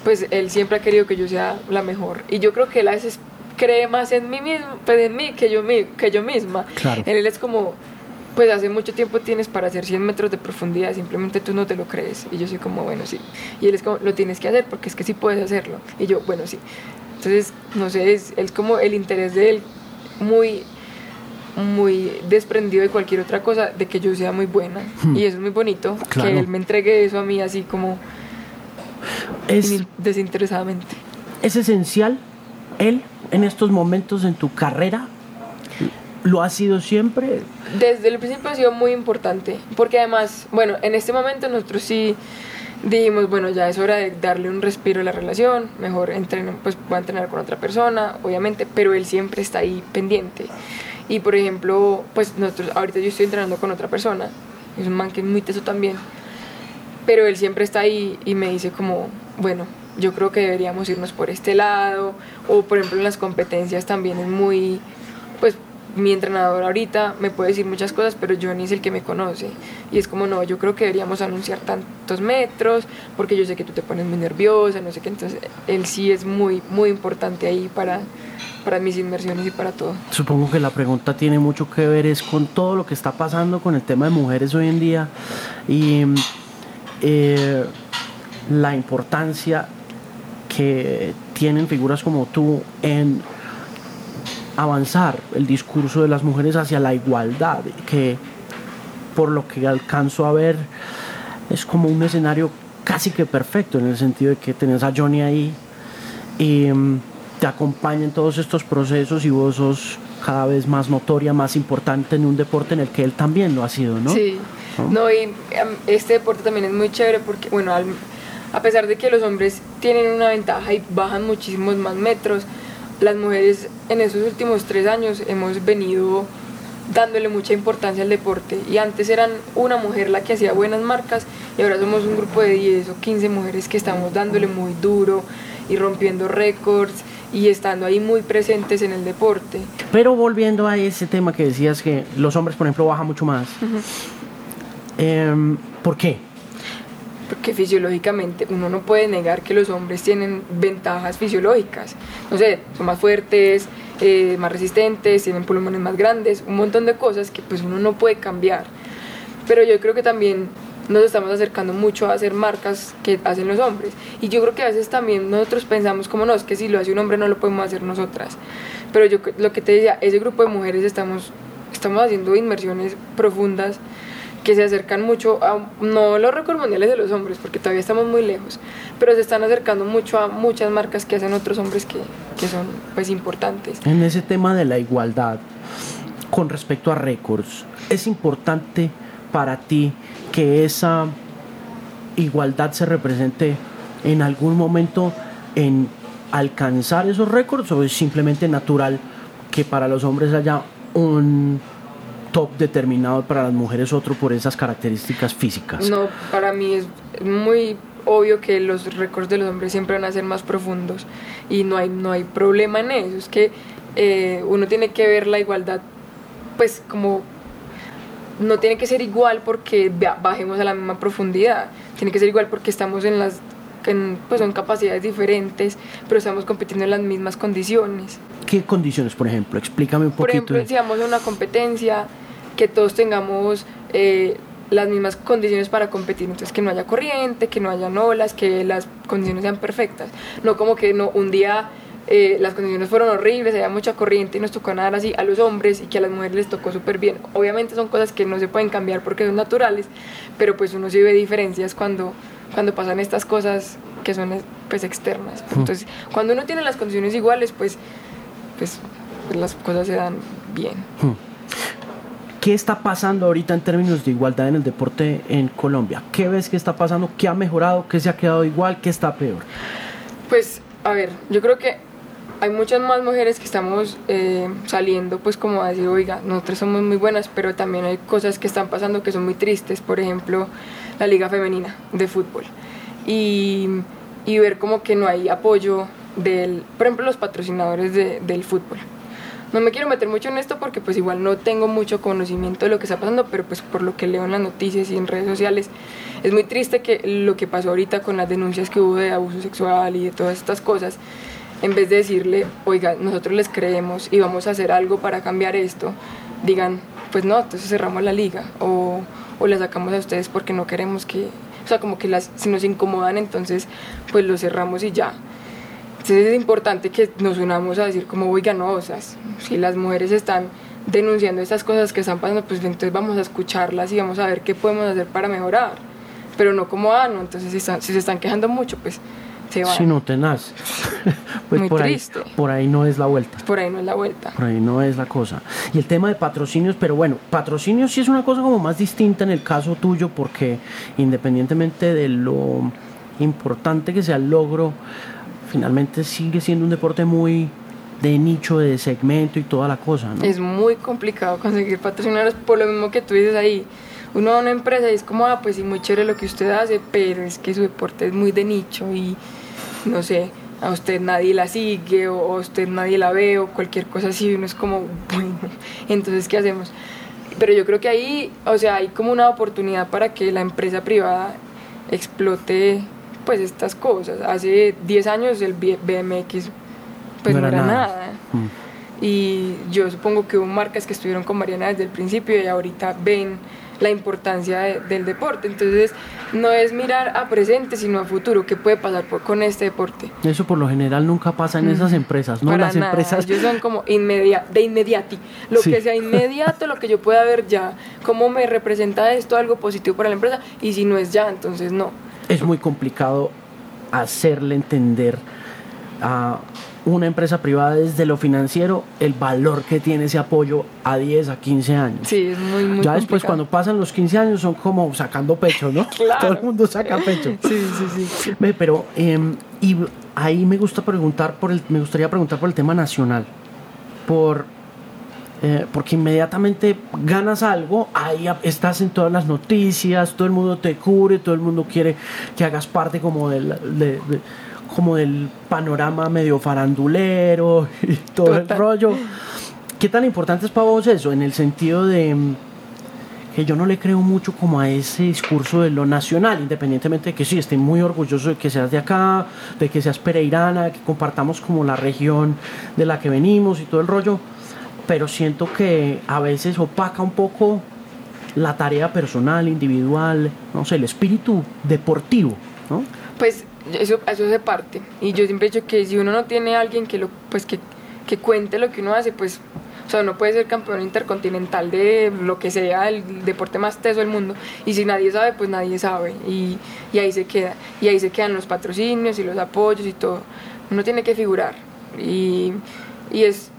pues él siempre ha querido que yo sea la mejor. Y yo creo que él a veces cree más en mí mismo, pues en mí que yo, mi- que yo misma. Claro. Él es como, pues hace mucho tiempo tienes para hacer 100 metros de profundidad, simplemente tú no te lo crees. Y yo soy como, bueno, sí. Y él es como, lo tienes que hacer porque es que sí puedes hacerlo. Y yo, bueno, sí. Entonces, no sé, es, es como el interés de él muy muy desprendido de cualquier otra cosa, de que yo sea muy buena. Hmm. Y eso es muy bonito, Claro. que él me entregue eso a mí así como ¿Es, desinteresadamente. ¿Es esencial él en estos momentos en tu carrera? ¿Lo ha sido siempre? Desde el principio ha sido muy importante, porque además, bueno, en este momento nosotros sí dijimos, bueno, ya es hora de darle un respiro a la relación, mejor entreno, pues voy a entrenar con otra persona, obviamente, pero él siempre está ahí pendiente. Y por ejemplo, pues nosotros, ahorita yo estoy entrenando con otra persona, es un man que es muy teso también, pero él siempre está ahí y me dice como, bueno, yo creo que deberíamos irnos por este lado, o por ejemplo en las competencias también es muy, pues mi entrenador ahorita me puede decir muchas cosas, pero Johnny es el que me conoce. Y es como, no, yo creo que deberíamos anunciar tantos metros, porque yo sé que tú te pones muy nerviosa, no sé qué. Entonces, él sí es muy, muy importante ahí para, para mis inmersiones y para todo. Supongo que la pregunta tiene mucho que ver es con todo lo que está pasando con el tema de mujeres hoy en día y eh, la importancia que tienen figuras como tú en avanzar el discurso de las mujeres hacia la igualdad, que por lo que alcanzo a ver es como un escenario casi que perfecto en el sentido de que tenés a Johnny ahí y mm, te acompaña en todos estos procesos y vos sos cada vez más notoria, más importante en un deporte en el que él también lo ha sido, ¿no? Sí, ¿No? no, y em, este deporte también es muy chévere porque, bueno, al- a pesar de que los hombres tienen una ventaja y bajan muchísimos más metros, las mujeres en esos últimos tres años hemos venido dándole mucha importancia al deporte. Y antes eran una mujer la que hacía buenas marcas y ahora somos un grupo de 10 o 15 mujeres que estamos dándole muy duro y rompiendo récords y estando ahí muy presentes en el deporte. Pero volviendo a ese tema que decías que los hombres, por ejemplo, bajan mucho más. Em, ¿Por qué? Porque fisiológicamente uno no puede negar que los hombres tienen ventajas fisiológicas. No sé, son más fuertes, eh, más resistentes, tienen pulmones más grandes, un montón de cosas que pues uno no puede cambiar. Pero yo creo que también nos estamos acercando mucho a hacer marcas que hacen los hombres. Y yo creo que a veces también nosotros pensamos como no, es que si lo hace un hombre no lo podemos hacer nosotras. Pero yo lo que te decía, ese grupo de mujeres estamos, estamos haciendo inmersiones profundas que se acercan mucho a, no los récords mundiales de los hombres, porque todavía estamos muy lejos, pero se están acercando mucho a muchas marcas que hacen otros hombres que, que son pues importantes. En ese tema de la igualdad, con respecto a récords, es importante para ti que esa igualdad se represente en algún momento en alcanzar esos récords o es simplemente natural que para los hombres haya un top determinado para las mujeres otro por esas características físicas? No, para mí es muy obvio que los récords de los hombres siempre van a ser más profundos y no hay, no hay problema en eso, es que eh, uno tiene que ver la igualdad pues como no tiene que ser igual porque bajemos a la misma profundidad, tiene que ser igual porque estamos en las pues son capacidades diferentes, pero estamos compitiendo en las mismas condiciones. ¿Qué condiciones, por ejemplo? Explícame un poquito. Por ejemplo, si vamos a una competencia, que todos tengamos eh, las mismas condiciones para competir, entonces que no haya corriente, que no haya olas, que las condiciones sean perfectas, no como que no un día eh, las condiciones fueron horribles, había mucha corriente y nos tocó nadar así a los hombres y que a las mujeres les tocó súper bien. Obviamente son cosas que no se pueden cambiar porque son naturales, pero pues uno sí ve diferencias cuando, cuando pasan estas cosas que son pues externas. Mm. Entonces, cuando uno tiene las condiciones iguales, pues, pues, pues las cosas se dan bien. Mm. ¿Qué está pasando ahorita en términos de igualdad en el deporte en Colombia? ¿Qué ves que está pasando? ¿Qué ha mejorado? ¿Qué se ha quedado igual? ¿Qué está peor? Pues, a ver, yo creo que hay muchas más mujeres que estamos eh, saliendo, pues como a decir, oiga, nosotros somos muy buenas, pero también hay cosas que están pasando que son muy tristes, por ejemplo, la liga femenina de fútbol. Y, y ver como que no hay apoyo del, por ejemplo, los patrocinadores de, del fútbol. No me quiero meter mucho en esto porque pues igual no tengo mucho conocimiento de lo que está pasando, pero pues por lo que leo en las noticias y en redes sociales, es muy triste que lo que pasó ahorita con las denuncias que hubo de abuso sexual y de todas estas cosas, en vez de decirle, oiga, nosotros les creemos y vamos a hacer algo para cambiar esto, digan, pues no, entonces cerramos la liga o, o la sacamos a ustedes porque no queremos que, o sea, como que las, si nos incomodan, entonces pues lo cerramos y ya. Entonces es importante que nos unamos a decir como, oiga, no, o sea, si las mujeres están denunciando estas cosas que están pasando, pues entonces vamos a escucharlas y vamos a ver qué podemos hacer para mejorar. Pero no como, ah, no, entonces si, si se están quejando mucho, pues si no tenaz. <laughs> pues Muy por triste. Ahí, por ahí no es la vuelta. Por ahí no es la vuelta. Por ahí no es la cosa. Y el tema de patrocinios, pero bueno, patrocinios sí es una cosa como más distinta en el caso tuyo porque independientemente de lo importante que sea el logro, finalmente sigue siendo un deporte muy de nicho, de segmento y toda la cosa, ¿no? Es muy complicado conseguir patrocinadores por lo mismo que tú dices ahí uno va a una empresa y es como, ah, pues sí, muy chévere lo que usted hace, pero es que su deporte es muy de nicho y no sé, a usted nadie la sigue o a usted nadie la ve o cualquier cosa así, uno es como, <laughs> bueno, entonces, ¿qué hacemos? Pero yo creo que ahí, o sea, hay como una oportunidad para que la empresa privada explote pues estas cosas. Hace 10 años el BMX pues no, era, nada. Mm. Y yo supongo que hubo marcas que estuvieron con Mariana desde el principio y ahorita ven la importancia del deporte. Entonces, no es mirar a presente, sino a futuro, qué puede pasar con este deporte. Eso por lo general nunca pasa en esas empresas, ¿no? Las empresas. Ellos son como inmedia de inmediati. Lo que sea inmediato, lo que yo pueda ver ya, cómo me representa esto algo positivo para la empresa, y si no es ya, entonces no. Es muy complicado hacerle entender a una empresa privada desde lo financiero el valor que tiene ese apoyo a 10, a 15 años. Sí, es muy, muy Ya después cuando pasan los 15 años son como sacando pecho, ¿no? claro. <laughs> Todo el mundo saca pecho. sí, sí, sí. Pero, eh, y ahí me gusta preguntar por el, me gustaría preguntar por el tema nacional. Por eh, porque inmediatamente ganas algo, ahí estás en todas las noticias, todo el mundo te cubre, todo el mundo quiere que hagas parte como del, como del panorama medio farandulero <laughs> y todo el rollo. ¿Qué tan importante es para vos eso? En el sentido de que yo no le creo mucho como a ese discurso de lo nacional, independientemente de que sí, estoy muy orgulloso de que seas de acá, de que seas pereirana, que compartamos como la región de la que venimos y todo el rollo, pero siento que a veces opaca un poco la tarea personal, individual, no sé, el espíritu deportivo, ¿no? Pues eso, eso hace parte, y yo siempre he dicho que si uno no tiene a alguien que, lo, pues que, que cuente lo que uno hace, pues o sea, uno puede ser campeón intercontinental de lo que sea, el deporte más teso del mundo. Y si nadie sabe, pues nadie sabe. Y, y ahí se queda. Y ahí se quedan los patrocinios y los apoyos y todo. Uno tiene que figurar. Y, y es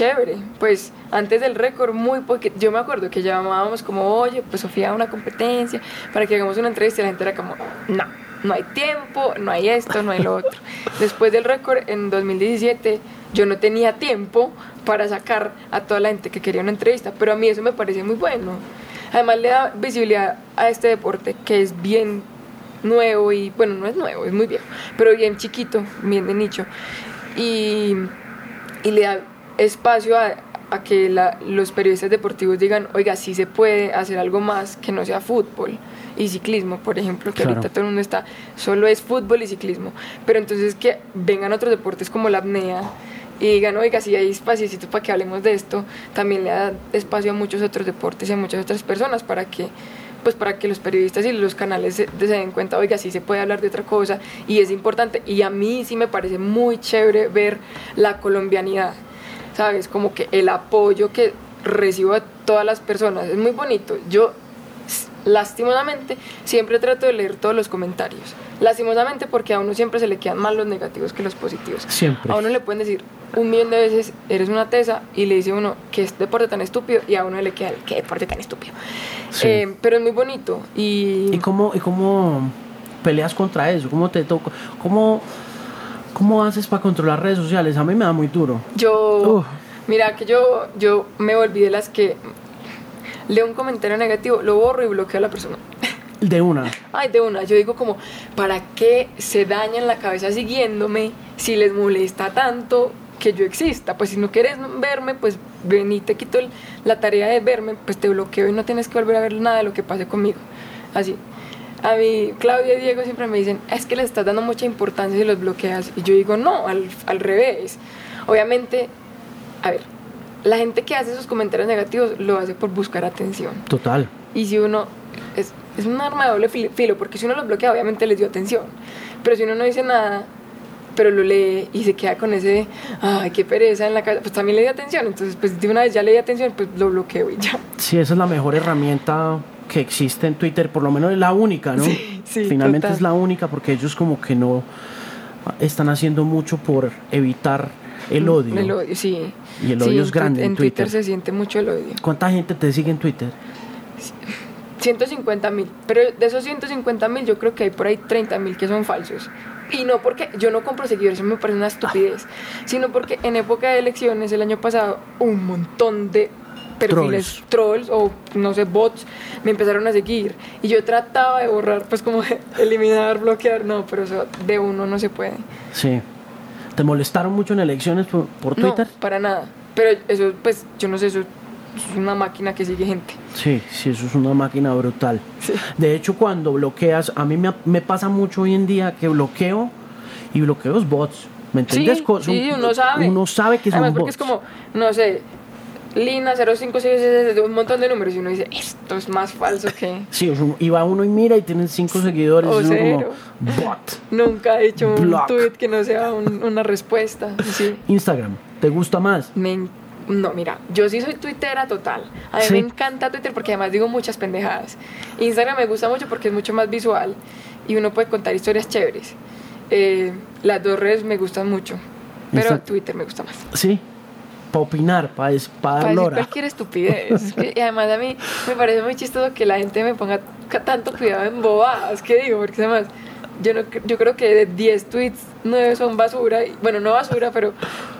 chévere. Pues antes del récord, muy porque yo me acuerdo que llamábamos como, oye, pues Sofía, una competencia para que hagamos una entrevista. Y la gente era como, no, no hay tiempo, no hay esto, no hay lo otro. <laughs> Después del récord, en 2017 yo no tenía tiempo para sacar a toda la gente que quería una entrevista, pero a mí eso me parece muy bueno. Además le da visibilidad a este deporte que es bien nuevo y, bueno, no es nuevo, es muy viejo, pero bien chiquito, bien de nicho. Y, y le da espacio a, a que la, los periodistas deportivos digan, oiga, sí se puede hacer algo más que no sea fútbol y ciclismo, por ejemplo, que ahorita todo el mundo está, solo es fútbol y ciclismo, pero entonces que vengan otros deportes como la apnea, y digan, oiga, si hay espacio para que hablemos de esto, también le da espacio a muchos otros deportes y a muchas otras personas para que pues para que los periodistas y los canales se, den cuenta, oiga, sí se puede hablar de otra cosa y es importante. Y a mí sí me parece muy chévere ver la colombianidad, ¿sabes? Como que el apoyo que recibo de todas las personas es muy bonito. Yo lastimosamente, siempre trato de leer todos los comentarios. Lastimosamente porque a uno siempre se le quedan más los negativos que los positivos. Siempre. A uno le pueden decir un millón de veces, eres una tesa, y le dice uno, qué deporte tan estúpido, y a uno le queda, qué deporte tan estúpido. Eh, pero es muy bonito. ¿Y, ¿Y cómo, ¿Y cómo peleas contra eso? ¿Cómo te toca? ¿Cómo, ¿Cómo haces para controlar redes sociales? A mí me da muy duro. Yo... Mira que yo, yo me volví de las que leo un comentario negativo, lo borro y bloqueo a la persona. De una. <laughs> Ay, de una. Yo digo como, ¿para qué se dañan la cabeza siguiéndome si les molesta tanto que yo exista? Pues si no quieres verme, pues ven y te quito la tarea de verme, pues te bloqueo y no tienes que volver a ver nada de lo que pase conmigo. Así. A mí, Claudia y Diego siempre me dicen, es que le estás dando mucha importancia y los bloqueas. Y yo digo, no, al, al revés. Obviamente, a ver, la gente que hace esos comentarios negativos lo hace por buscar atención. Total. Y si uno, es, es un arma de doble filo, porque si uno los bloquea, obviamente les dio atención. Pero si uno no dice nada, pero lo lee y se queda con ese, ay, qué pereza en la casa, pues también le dio atención. Entonces, pues de una vez ya le di atención, pues lo bloqueo y ya. Sí, esa es la mejor herramienta que existe en Twitter, por lo menos es la única, ¿no? Sí, sí, Finalmente es la única porque ellos como que no están haciendo mucho por evitar el odio. El odio, sí. Y el odio es grande en, Twitter. se siente mucho el odio. ¿Cuánta gente te sigue en Twitter? 150 mil. Pero de esos 150 mil yo creo que hay por ahí 30 mil que son falsos. Y no porque yo no compro seguidores, eso me parece una estupidez, sino porque en época de elecciones el año pasado un montón de perfiles trolls, o no sé, bots me empezaron a seguir y yo trataba de borrar, pues como <laughs> eliminar, bloquear, no, pero eso de uno no se puede. Sí. ¿Te molestaron mucho en elecciones por, por Twitter? No, para nada. Pero eso, pues, yo no sé, eso es una máquina que sigue gente. Sí, sí, eso es una máquina brutal. De hecho, cuando bloqueas, a mí me, me, pasa mucho hoy en día que bloqueo y bloqueo bots. ¿Me entiendes? Sí, sí uno sabe. Uno sabe que Además, son porque bots. es como, no sé, Lina 0566 de un montón de números y uno dice, esto es más falso que... Sí, y va uno y mira y tienen cinco seguidores o y uno cero. como bot. Nunca he hecho Block. un tweet que no sea un- una respuesta. Sí. Instagram, ¿te gusta más? Me no, mira, yo sí soy tuitera total. A mí Sí. me encanta Twitter porque además digo muchas pendejadas. Instagram me gusta mucho porque es mucho más visual y uno puede contar historias chéveres. Eh, las dos redes me gustan mucho, pero Insta- Twitter me gusta más. Sí, para opinar, para dar Para decir lora. cualquier estupidez. Es que- y además a mí me parece muy chistoso que la gente me ponga tanto cuidado en bobadas. ¿Qué digo? Porque además yo, no, yo creo que de 10 tweets 9 son basura. bueno, no basura, pero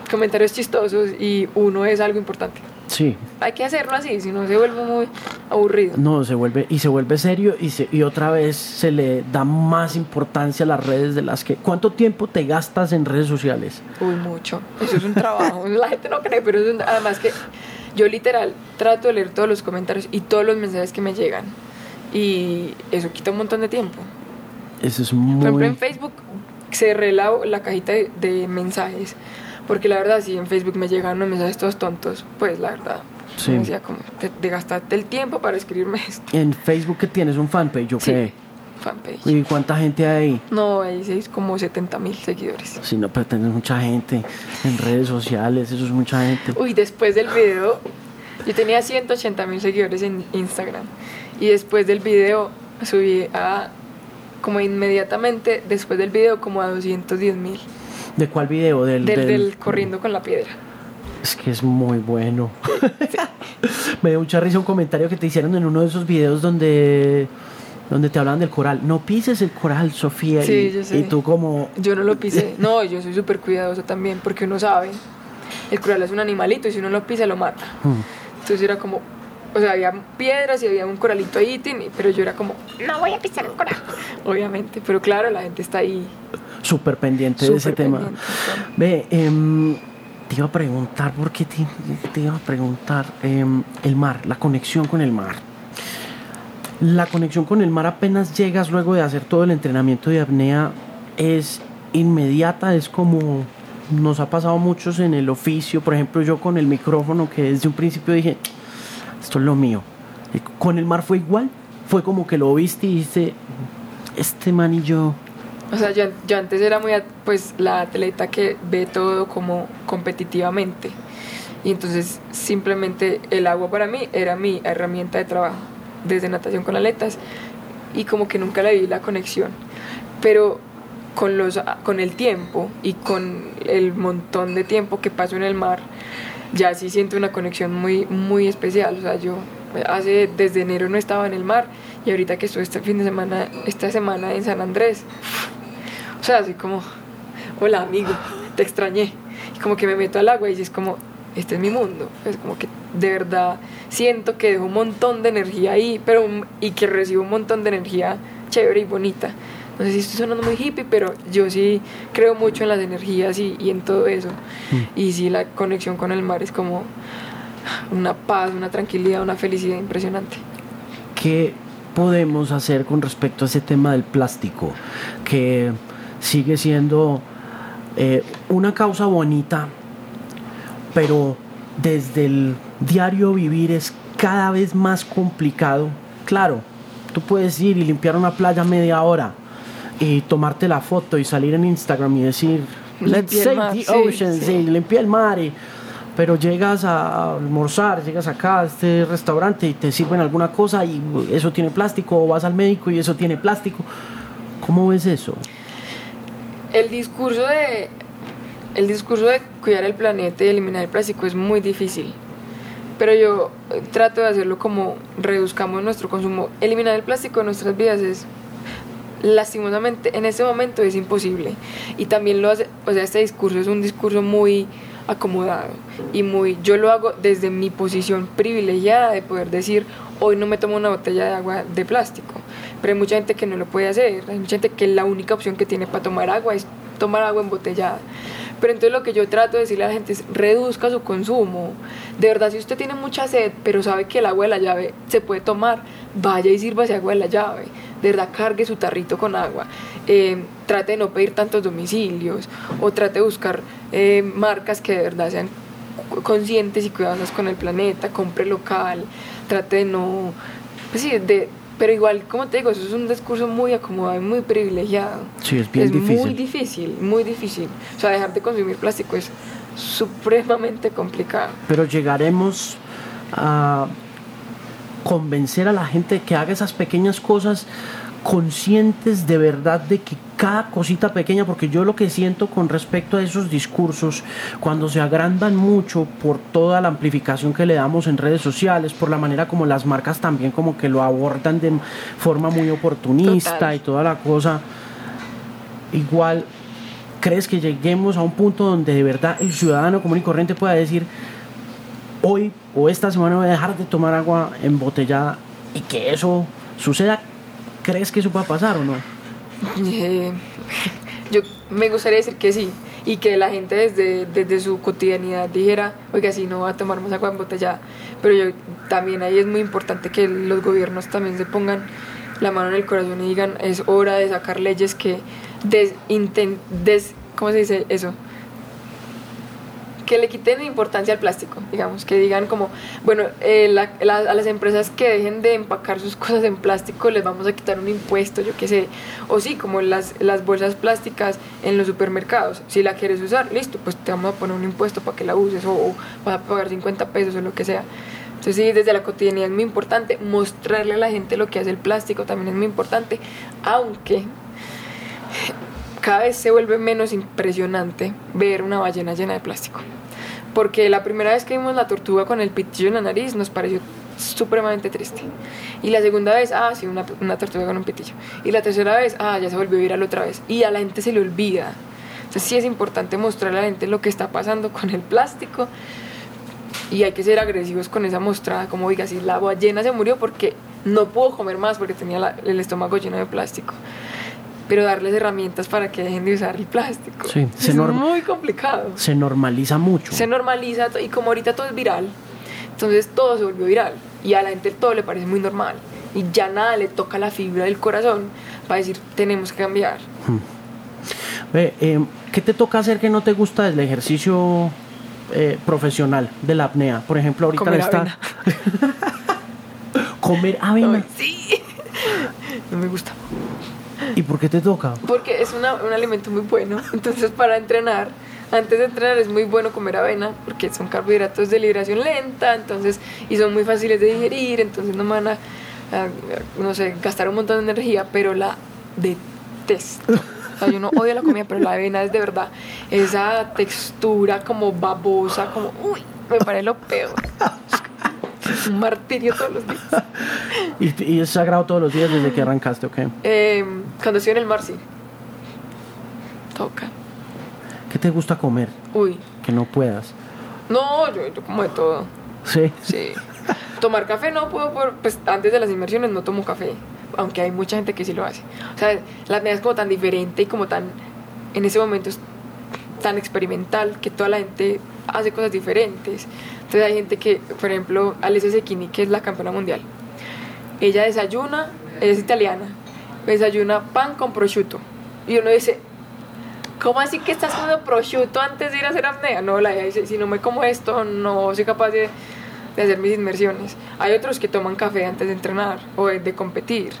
comentarios chistosos y uno es algo importante. Sí. Hay que hacerlo así, si no se vuelve muy aburrido. No, se vuelve, y se vuelve serio y, se, y otra vez se le da más importancia a las redes de las que... ¿Cuánto tiempo te gastas en redes sociales? Uy, mucho. Eso es un trabajo. <laughs> La gente no cree, pero es un- además que yo literal trato de leer todos los comentarios y todos los mensajes que me llegan. Y eso quita un montón de tiempo. Eso es Por ejemplo, muy... en Facebook cerré la, la cajita de, de mensajes. Porque la verdad, si en Facebook me llegan unos mensajes todos tontos, pues la verdad, Sí. me decía como, te, te gastaste el tiempo para escribirme <laughs> esto. En Facebook que tienes un fanpage, ¿o Sí. qué? Fanpage. ¿Y cuánta gente hay ahí? No, ahí sí es como 70 mil seguidores. Si no, pero tienes mucha gente en redes sociales, eso es mucha gente. Uy, después del video, yo tenía 180 mil seguidores en Instagram. Y después del video subí a, como inmediatamente, después del video, como a 210 mil. ¿De cuál video? Del, Del, del- del corriendo con la piedra. Es que es muy bueno. <laughs> Me dio mucha risa un comentario que te hicieron en uno de esos videos donde, donde te hablaban del coral. No pises el coral, Sofía. Sí, y, yo sé. y tú como... Yo no lo pisé. No, yo soy súper cuidadosa también, porque uno sabe. El coral es un animalito y si uno lo pisa, lo mata. Hmm. Entonces era como. O sea, había piedras y había un coralito ahí, pero yo era como, no voy a pisar el coral. <laughs> Obviamente, pero claro, la gente está ahí. Súper pendiente de ese tema. Ve, em, te iba a preguntar, ¿por qué te, te iba a preguntar? Em, el mar, la conexión con el mar. La conexión con el mar apenas llegas luego de hacer todo el entrenamiento de apnea es inmediata, es como nos ha pasado a muchos en el oficio, por ejemplo yo con el micrófono que desde un principio dije, esto es lo mío. Y con el mar fue igual, fue como que lo viste y dijiste, este man y yo, O sea, yo, yo antes era muy, pues, la atleta que ve todo como competitivamente. Y entonces simplemente el agua para mí era mi herramienta de trabajo, desde natación con aletas. Y como que nunca le vi la conexión. Pero con, los, con el tiempo y con el montón de tiempo que paso en el mar, ya sí siento una conexión muy, muy especial. O sea, yo hace, desde enero no estaba en el mar y ahorita que estuve este fin de semana, esta semana en San Andrés, o sea, así como, hola amigo, te extrañé. Y como que me meto al agua y es como, este es mi mundo. Es como que de verdad siento que dejo un montón de energía ahí, pero y que recibo un montón de energía chévere y bonita. No sé si estoy sonando muy hippie, pero yo sí creo mucho en las energías y, y en todo eso. Y sí, la conexión con el mar es como una paz, una tranquilidad, una felicidad impresionante. ¿Qué podemos hacer con respecto a ese tema del plástico? Que sigue siendo eh, una causa bonita, pero desde el diario vivir es cada vez más complicado. Claro, tú puedes ir y limpiar una playa media hora y tomarte la foto y salir en Instagram y decir, let's save mar", the ocean, sí. sí, limpié el mar y pero llegas a almorzar, llegas acá a este restaurante y te sirven alguna cosa y eso tiene plástico, o vas al médico y eso tiene plástico. ¿Cómo ves eso? El discurso de el discurso de cuidar el planeta y eliminar el plástico es muy difícil. Pero yo eh, trato de hacerlo como reduzcamos nuestro consumo. Eliminar el plástico de nuestras vidas es lastimosamente en este momento es imposible. Y también lo hace, o sea, este discurso es un discurso muy acomodado y muy yo lo hago desde mi posición privilegiada de poder decir hoy no me tomo una botella de agua de plástico pero hay mucha gente que no lo puede hacer. Hay mucha gente que la única opción que tiene para tomar agua es tomar agua embotellada. Pero entonces lo que yo trato de decirle a la gente es reduzca su consumo. De verdad si usted tiene mucha sed pero sabe que el agua de la llave se puede tomar vaya y sírvase agua de la llave. De verdad cargue su tarrito con agua. Eh, trate de no pedir tantos domicilios o trate de buscar eh, marcas que de verdad sean conscientes y cuidadosas con el planeta, compre local, trate de no, pues sí, de, pero igual, como te digo, eso es un discurso muy acomodado y muy privilegiado. Sí, es bien muy difícil. difícil, muy difícil. O sea, dejar de consumir plástico es supremamente complicado. Pero llegaremos a convencer a la gente que haga esas pequeñas cosas conscientes de verdad de que cada cosita pequeña, porque yo lo que siento con respecto a esos discursos, cuando se agrandan mucho por toda la amplificación que le damos en redes sociales, por la manera como las marcas también como que lo abordan de forma muy oportunista Total. y toda la cosa, igual ¿Crees que lleguemos a un punto donde de verdad el ciudadano común y corriente pueda decir, hoy o esta semana voy a dejar de tomar agua embotellada y que eso suceda, ¿crees que eso va a pasar o no? Eh, yo me gustaría decir que sí y que la gente desde, desde su cotidianidad dijera, oiga, si no va a tomar más agua embotellada. Pero yo, también ahí es muy importante que los gobiernos también se pongan la mano en el corazón y digan, es hora de sacar leyes que des, des ¿cómo se dice eso? Que le quiten importancia al plástico, digamos, que digan como, bueno, eh, a las empresas que dejen de empacar sus <laughs> cosas en plástico les vamos a quitar un impuesto, yo qué sé, o sí, como las, las bolsas plásticas en los supermercados, si la quieres usar, listo, pues te vamos a poner un impuesto para que la uses o, o vas a pagar 50 pesos o lo que sea. Entonces sí, desde la cotidianidad es muy importante mostrarle a la gente lo que hace el plástico, también es muy importante, aunque cada vez se vuelve menos impresionante ver una ballena llena de plástico porque la primera vez que vimos la tortuga con el pitillo en la nariz nos pareció supremamente triste. Y la segunda vez, ah, sí, una, tortuga con un pitillo. Y la tercera vez, ah, ya se volvió a viral otra vez. Y a la gente se le olvida. Entonces sí es importante mostrarle a la gente lo que está pasando con el plástico. Y hay que ser agresivos con esa mostrada, como diga, si la ballena se murió porque no pudo comer más porque tenía el estómago lleno de plástico pero darles herramientas para que dejen de usar el plástico. Sí, <laughs> es muy complicado. Se normaliza mucho. Se normaliza y como ahorita todo es viral, entonces todo se volvió viral y a la gente todo le parece muy normal y ya nada le toca la fibra del corazón para decir tenemos que cambiar. Hmm. Ve, eh, ¿Qué te toca hacer que no te gusta del ejercicio eh, profesional de la apnea? Por ejemplo, ahorita Comer está... avena. <laughs> Comer avena. sí, <laughs> no me gusta. ¿Y por qué te toca? Porque es un alimento muy bueno. <laughs> Entonces, para entrenar, antes de entrenar es muy bueno comer avena porque son carbohidratos de liberación lenta, entonces y son muy fáciles de digerir, entonces no me van a, no sé, gastar un montón de energía, pero la detesto. O sea, yo no odio la comida, pero la avena es de verdad esa textura como babosa, como uy, me parece lo peor <laughs> <laughs> un martirio todos los días. <laughs> ¿Y, es sagrado todos los días desde que arrancaste o qué? Eh, cuando estoy en el mar, sí. Toca. ¿Qué te gusta comer? Uy. Que no puedas. No, yo, yo como de todo. Sí. Sí. Tomar café no puedo, por, pues antes de las inmersiones no tomo café, aunque hay mucha gente que sí lo hace. O sea, la apnea es como tan diferente y como tan, en ese momento es tan experimental que toda la gente hace cosas diferentes. Entonces hay gente que, por ejemplo, Alessia Zecchini, que es la campeona mundial, ella desayuna, ella es italiana, desayuna pan con prosciutto. Y uno dice, ¿cómo así que estás comiendo prosciutto antes de ir a hacer apnea? No, la dice, si no me como esto, no soy capaz de, de, hacer mis inmersiones. Hay otros que toman café antes de entrenar o de, competir.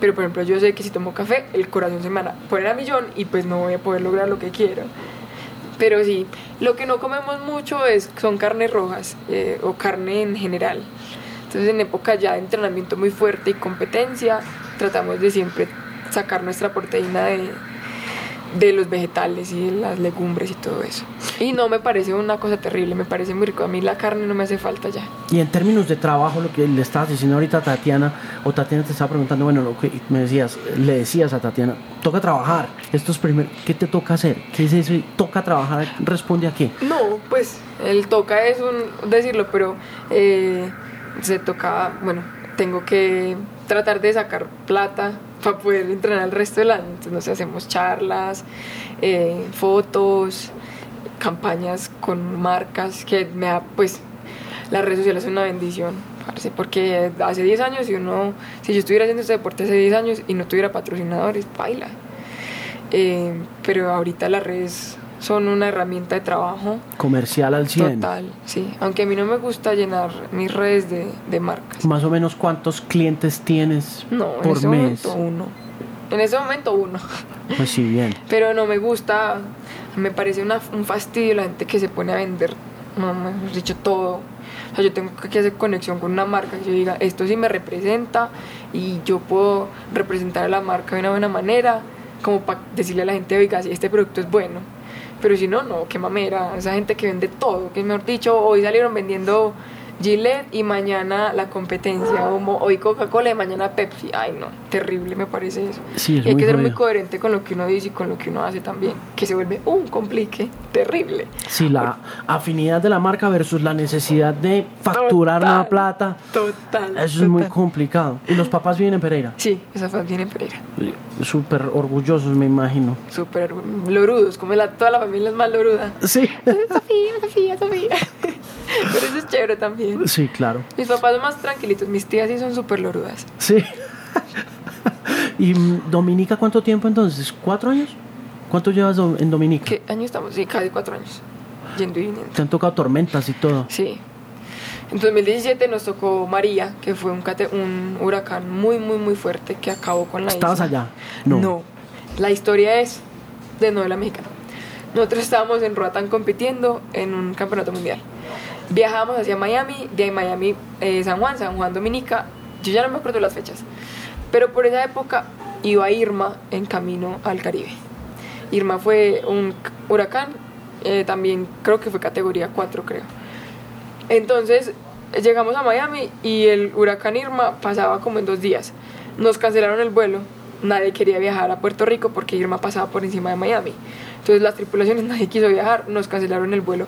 Pero, por ejemplo, yo sé que si tomo café, el corazón se me va a poner a millón y pues no voy a poder lograr lo que quiero. Pero sí, lo que no comemos mucho es, son carnes rojas eh, o carne en general. Entonces en época ya de entrenamiento muy fuerte y competencia, tratamos de siempre sacar nuestra proteína de, de los vegetales y de las legumbres y todo eso. Y no me parece una cosa terrible, me parece muy rico. A mí la carne no me hace falta ya. Y en términos de trabajo, lo que le estabas diciendo ahorita a Tatiana, o Tatiana te estaba preguntando, bueno, lo que me decías, le decías a Tatiana, toca trabajar. Esto es primero, ¿qué te toca hacer? ¿Qué es eso? ¿Toca trabajar? ¿Responde a qué? No, pues el toca es un decirlo, pero eh, se toca, bueno, tengo que tratar de sacar plata para poder entrenar el resto del año. Entonces, no sé, hacemos charlas, eh, fotos, campañas con marcas que me da, pues, las redes sociales son una bendición. Parece, porque hace 10 años, si uno, si yo estuviera haciendo este deporte hace 10 años y no tuviera patrocinadores, baila. Eh, pero ahorita las redes son una herramienta de trabajo. Comercial al 100. Total, sí. Aunque a mí no me gusta llenar mis redes de, de marcas. Más o menos cuántos clientes tienes no, por en ese mes. Momento uno. En ese momento uno. Pues sí, bien. <laughs> Pero no me gusta, me parece una, un fastidio la gente que se pone a vender, no, hemos dicho todo. O sea, yo tengo que hacer conexión con una marca que yo diga, esto sí me representa y yo puedo representar a la marca de una buena manera, como para decirle a la gente, oiga, si este producto es bueno pero si no, no, qué mamera. Esa gente que vende todo, que mejor dicho, hoy salieron vendiendo Gillette y mañana la competencia, como hoy Coca-Cola y mañana Pepsi. Ay, no, terrible me parece eso. Sí, es y hay que ser muy coherente con lo que uno dice y con lo que uno hace también, que se vuelve un complique terrible. Sí, la afinidad de la marca versus la necesidad de facturar Total. una plata. Total. Eso es muy complicado. ¿Y los papás viven en Pereira? Sí, esa fue bien en Pereira. Súper orgullosos, me imagino. Súper lorudos, como la, toda la familia es más loruda. Sí. <laughs> Sofía, Sofía, Sofía. <laughs> Pero eso es chévere también. Sí, claro. Mis papás son más tranquilitos, mis tías sí son súper lorudas. Sí. <laughs> ¿Y Dominica cuánto tiempo entonces? ¿Cuatro años? ¿Cuánto llevas en Dominica? ¿Qué año estamos? Sí, casi cuatro años. Yendo y viniendo. Te han tocado tormentas y todo. Sí. En 2017 nos tocó María, que fue un, cate- un huracán muy, muy, muy fuerte que acabó con la ¿Estabas isla. allá? No. No. La historia es de novela mexicana. Nosotros estábamos en Roatán compitiendo en un campeonato mundial. Viajamos hacia Miami, de Miami, eh, San Juan, San Juan, Dominica. Yo ya no me acuerdo las fechas. Pero por esa época iba Irma en camino al Caribe. Irma fue un huracán, eh, también creo que fue categoría 4, creo. Entonces llegamos a Miami y el huracán Irma pasaba como en dos días. Nos cancelaron el vuelo, nadie quería viajar a Puerto Rico porque Irma pasaba por encima de Miami. Entonces las tripulaciones, <laughs> nadie quiso viajar, nos cancelaron el vuelo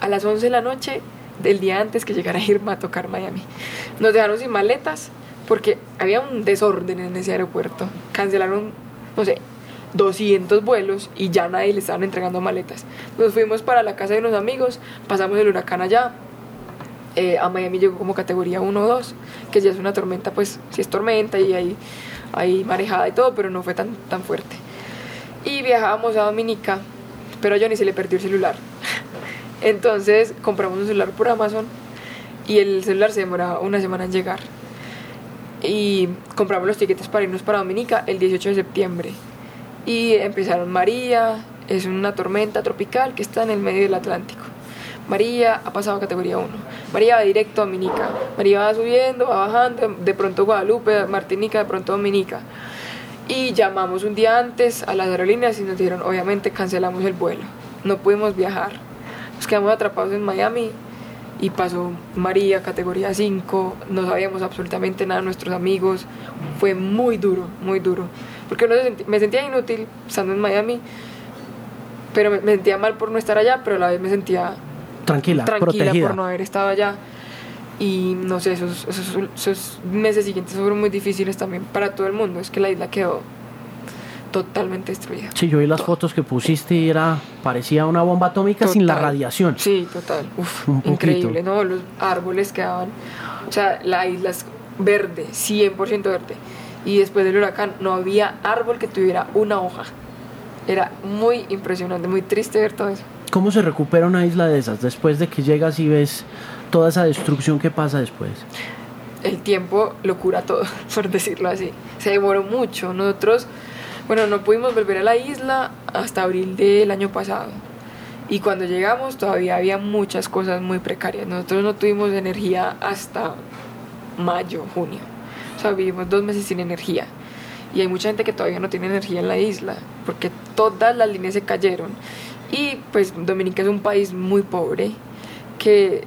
a las 11 de la noche del día antes que llegara <laughs> Irma a tocar Miami. Nos dejaron sin maletas porque había un desorden en ese aeropuerto. Cancelaron, no sé, 200 vuelos y ya nadie le estaban entregando maletas. Nos fuimos para la casa de unos amigos, pasamos el huracán allá. Eh, a Miami llegó como categoría 1 o 2, que ya es una tormenta, pues sí es tormenta y hay, hay marejada y todo, pero no fue tan, tan fuerte. Y viajábamos a Dominica, pero a Johnny se le perdió el celular. Entonces compramos un celular por Amazon y el celular se demoraba una semana en llegar. Y compramos los tiquetes para irnos para Dominica el 18 de septiembre. Y empezaron María, es una tormenta tropical que está en el medio del Atlántico. María ha pasado a categoría 1. María va directo a Dominica. María va subiendo, va bajando, de pronto Guadalupe, Martinica, de pronto Dominica. Y llamamos un día antes a las aerolíneas y nos dijeron, obviamente cancelamos el vuelo. No pudimos viajar. Nos quedamos atrapados en Miami y pasó María, categoría 5. No sabíamos absolutamente nada de nuestros amigos. Fue muy duro, muy duro. Porque uno se senti- me sentía inútil estando en Miami, pero me, me sentía mal por no estar allá, pero a la vez me sentía Tranquila, tranquila protegida. por no haber estado allá. Y no sé, esos, esos, esos meses siguientes fueron muy difíciles también para todo el mundo. Es que la isla quedó totalmente destruida. Sí, yo vi las fotos que pusiste y era parecía una bomba atómica sin la radiación. Sí, total. Uf, Un increíble, ¿no? Los árboles quedaban. O sea, la isla es verde, 100% verde. Y después del huracán no había árbol que tuviera una hoja. Era muy impresionante, muy triste ver todo eso. ¿Cómo se recupera una isla de esas después de que llegas y ves toda esa destrucción que pasa después? el tiempo lo cura todo, <laughs> por decirlo así. Se demoró mucho. Nosotros, bueno, no pudimos volver a la isla hasta abril del año pasado. Y cuando llegamos todavía había muchas cosas muy precarias. Nosotros no tuvimos energía hasta mayo, junio. O sea, vivimos dos meses sin energía. Y hay mucha gente que todavía no tiene energía en la isla, porque todas las líneas se cayeron. Y pues Dominica es un país muy pobre, que,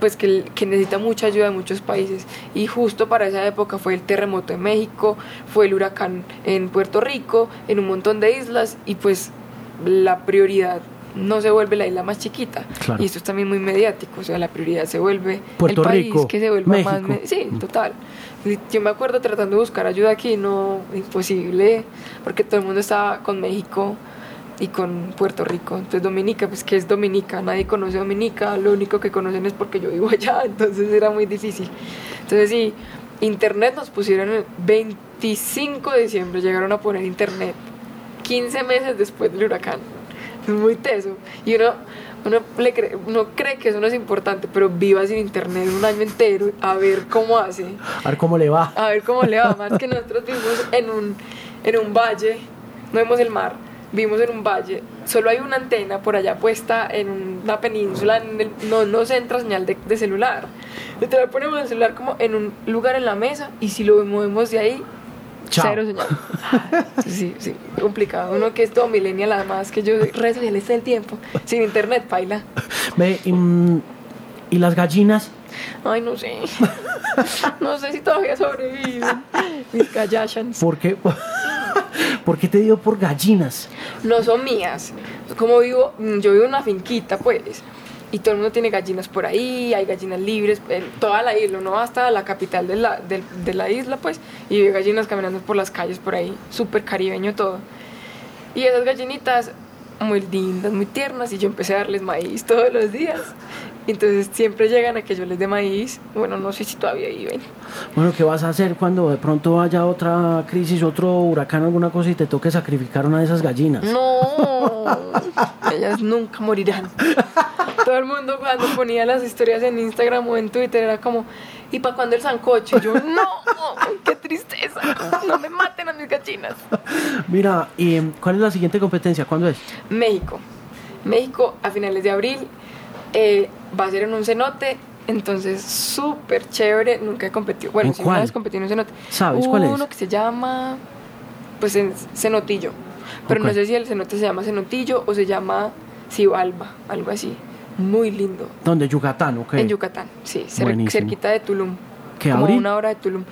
pues, que, que necesita mucha ayuda de muchos países. Y justo para esa época fue el terremoto en México, fue el huracán en Puerto Rico, en un montón de islas, y pues la prioridad no se vuelve la isla más chiquita. Claro. Y esto es también muy mediático, o sea, la prioridad se vuelve Puerto el país Rico, que se vuelva más... México. me- Sí, total. Yo me acuerdo tratando de buscar ayuda aquí, no, imposible, porque todo el mundo estaba con México y con Puerto Rico. Entonces Dominica, pues que es Dominica, nadie conoce Dominica, lo único que conocen es porque yo vivo <laughs> allá, entonces era muy difícil. Entonces sí, internet nos pusieron el 25 de diciembre, llegaron a poner internet, 15 meses después del huracán. Es muy teso. Y uno, uno, le cree, uno cree que eso no es importante, pero viva sin internet un año entero a ver cómo hace A ver cómo le va. a ver cómo le va. <laughs> Más que nosotros vivimos en un, en un valle, no vemos el mar, vimos en un valle. Solo hay una antena por allá puesta en una península, en el- no, no se entra señal de, de celular. Literal ponemos el celular como en un lugar en la mesa y si lo movemos de ahí, Chao. cero señal. <laughs> Sí, sí, complicado. Uno que es todo millennial además, que yo redes sociales todo el tiempo, sin internet, paila. Ve, y, mm, ¿Y las gallinas? Ay, no sé. <laughs> no sé si todavía sobreviven mis gallachans. ¿Por qué? ¿Por qué te dio por gallinas? No son mías. Como vivo, yo vivo en una finquita, pues. Y todo el mundo tiene gallinas por ahí, hay gallinas libres, en toda la isla, no hasta la capital de la, de, la isla, pues, y ve gallinas caminando por las calles por ahí, súper caribeño todo. Y esas gallinitas muy lindas, muy tiernas, y yo empecé a darles maíz todos los días. Entonces siempre llegan a que yo les dé maíz. Bueno, no sé si todavía viven. Bueno, ¿qué vas a hacer cuando de pronto haya otra crisis, otro huracán, alguna cosa y te toque sacrificar una de esas gallinas? No, <laughs> ellas nunca morirán. Todo el mundo cuando ponía las historias en Instagram o en Twitter era como, ¿y para cuándo el sancocho? Y yo, no, qué tristeza, no me maten a mis gallinas. Mira, ¿y cuál es la siguiente competencia? ¿Cuándo es? México. México a finales de abril. Eh, va a ser en un cenote, entonces súper chévere. Nunca he competido. Bueno, ¿En sí, cuál? una vez competí en un cenote. ¿Sabes cuál es? Uno que se llama, pues en Cenotillo. Pero no sé si el cenote se llama Cenotillo o se llama Cibalba, algo así. Muy lindo. ¿Dónde? ¿Yucatán? Ok. En Yucatán, sí, cer- cerquita de Tulum. ¿Qué, como abril? una hora de Tulum.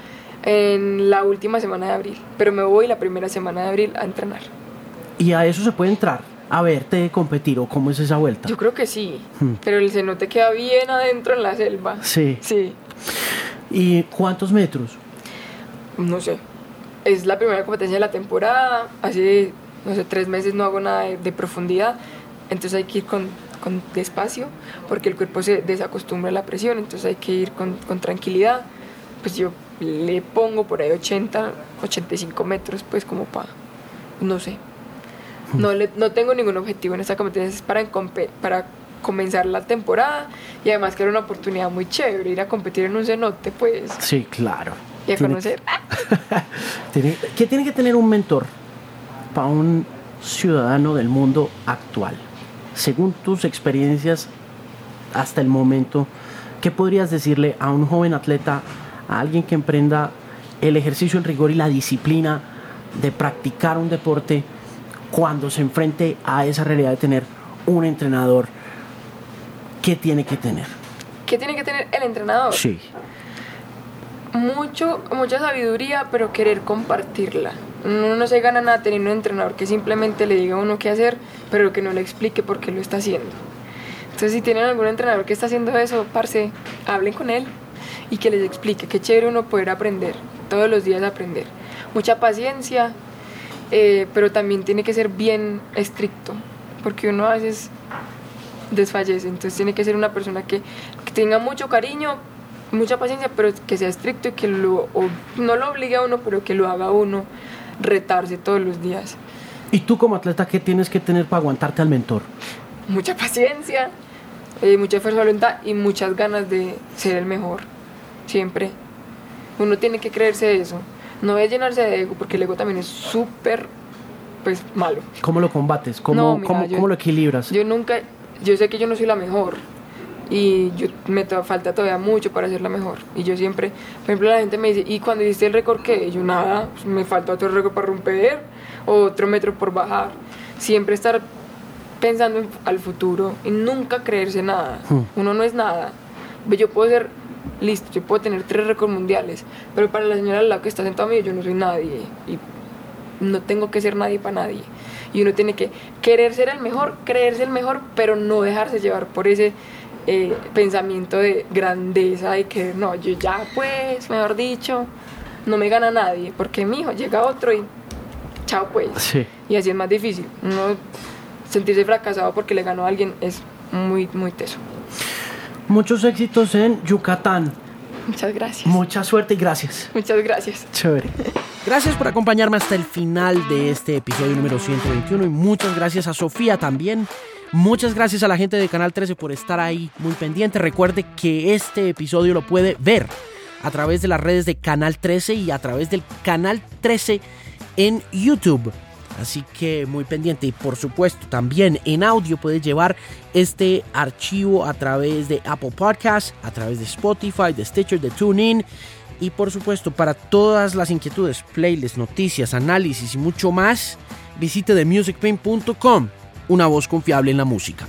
En la última semana de abril. Pero me voy la primera semana de abril a entrenar. ¿Y a eso se puede entrar? A verte competir o cómo es esa vuelta. Yo creo que sí. Hmm. Pero el cenote queda bien adentro en la selva. Sí. Sí. ¿Y cuántos metros? No sé. Es la primera competencia de la temporada. Hace, no sé, tres meses no hago nada de, de profundidad. Entonces hay que ir con, con despacio porque el cuerpo se desacostumbra a la presión. Entonces hay que ir con, con tranquilidad. Pues yo le pongo por ahí 80, 85 metros, pues como para, no sé. No, le- no tengo ningún objetivo en esta competencia, es para, para comenzar la temporada y además que era una oportunidad muy chévere ir a competir en un cenote, pues, Sí, claro. y a Tiene- conocer. <laughs> tiene- ¿Qué tiene que tener un mentor para un ciudadano del mundo actual? Según tus experiencias hasta el momento, ¿qué podrías decirle a un joven atleta, a alguien que emprenda el ejercicio, el rigor y la disciplina de practicar un deporte cuando se enfrente a esa realidad de tener un entrenador? ¿Qué tiene que tener? ¿Qué tiene que tener el entrenador? Sí. Mucho, mucha sabiduría, pero querer compartirla. Uno no se gana nada teniendo un entrenador que simplemente le diga a uno qué hacer, pero que no le explique por qué lo está haciendo. Entonces, si tienen algún entrenador que está haciendo eso, parce, hablen con él y que les explique. Qué chévere uno poder aprender, todos los días aprender. Mucha paciencia, eh, pero también tiene que ser bien estricto, porque uno a veces desfallece. Entonces tiene que ser una persona que, que tenga mucho cariño, mucha paciencia, pero que sea estricto y que lo, o no lo obligue a uno, pero que lo haga a uno retarse todos los días. ¿Y tú como atleta qué tienes que tener para aguantarte al mentor? Mucha paciencia, eh, mucha fuerza de voluntad y muchas ganas de ser el mejor. Siempre. Uno tiene que creerse eso. No es llenarse de ego, porque el ego también es súper, pues, malo. ¿Cómo lo combates? ¿Cómo, No, mira, cómo, yo- cómo lo equilibras? Yo nunca, yo sé que yo no soy la mejor y yo, me to- falta todavía mucho para ser la mejor. Y yo siempre, por ejemplo, la gente me dice, ¿y cuando hiciste el récord qué? Yo nada, pues, me falta otro récord para romper, otro metro por bajar. Siempre estar pensando en- al futuro y nunca creerse nada. Hmm. Uno no es nada. Yo puedo ser, listo, yo puedo tener tres récords mundiales, pero para la señora al lado que está sentada a mí, yo no soy nadie. Y no tengo que ser nadie para nadie. Y uno tiene que querer ser el mejor, creerse el mejor, pero no dejarse llevar por ese eh, pensamiento de grandeza y que no, yo ya pues, mejor dicho, no me gana nadie, porque mi hijo llega otro y chao pues. Sí. Y así es más difícil. Uno sentirse fracasado porque le ganó a alguien es muy, muy teso. Muchos éxitos en Yucatán. Muchas gracias. Mucha suerte y gracias. Muchas gracias. Chévere. Gracias por acompañarme hasta el final de este episodio número 121 y muchas gracias a Sofía también. Muchas gracias a la gente de Canal 13 por estar ahí muy pendiente. Recuerde que este episodio lo puede ver a través de las redes de Canal 13 y a través del Canal 13 en YouTube. Así que muy pendiente y por supuesto también en audio puedes llevar este archivo a través de Apple Podcasts, a través de Spotify, de Stitcher, de TuneIn y por supuesto para todas las inquietudes, playlists, noticias, análisis y mucho más, visite themusicpain.com, una voz confiable en la música.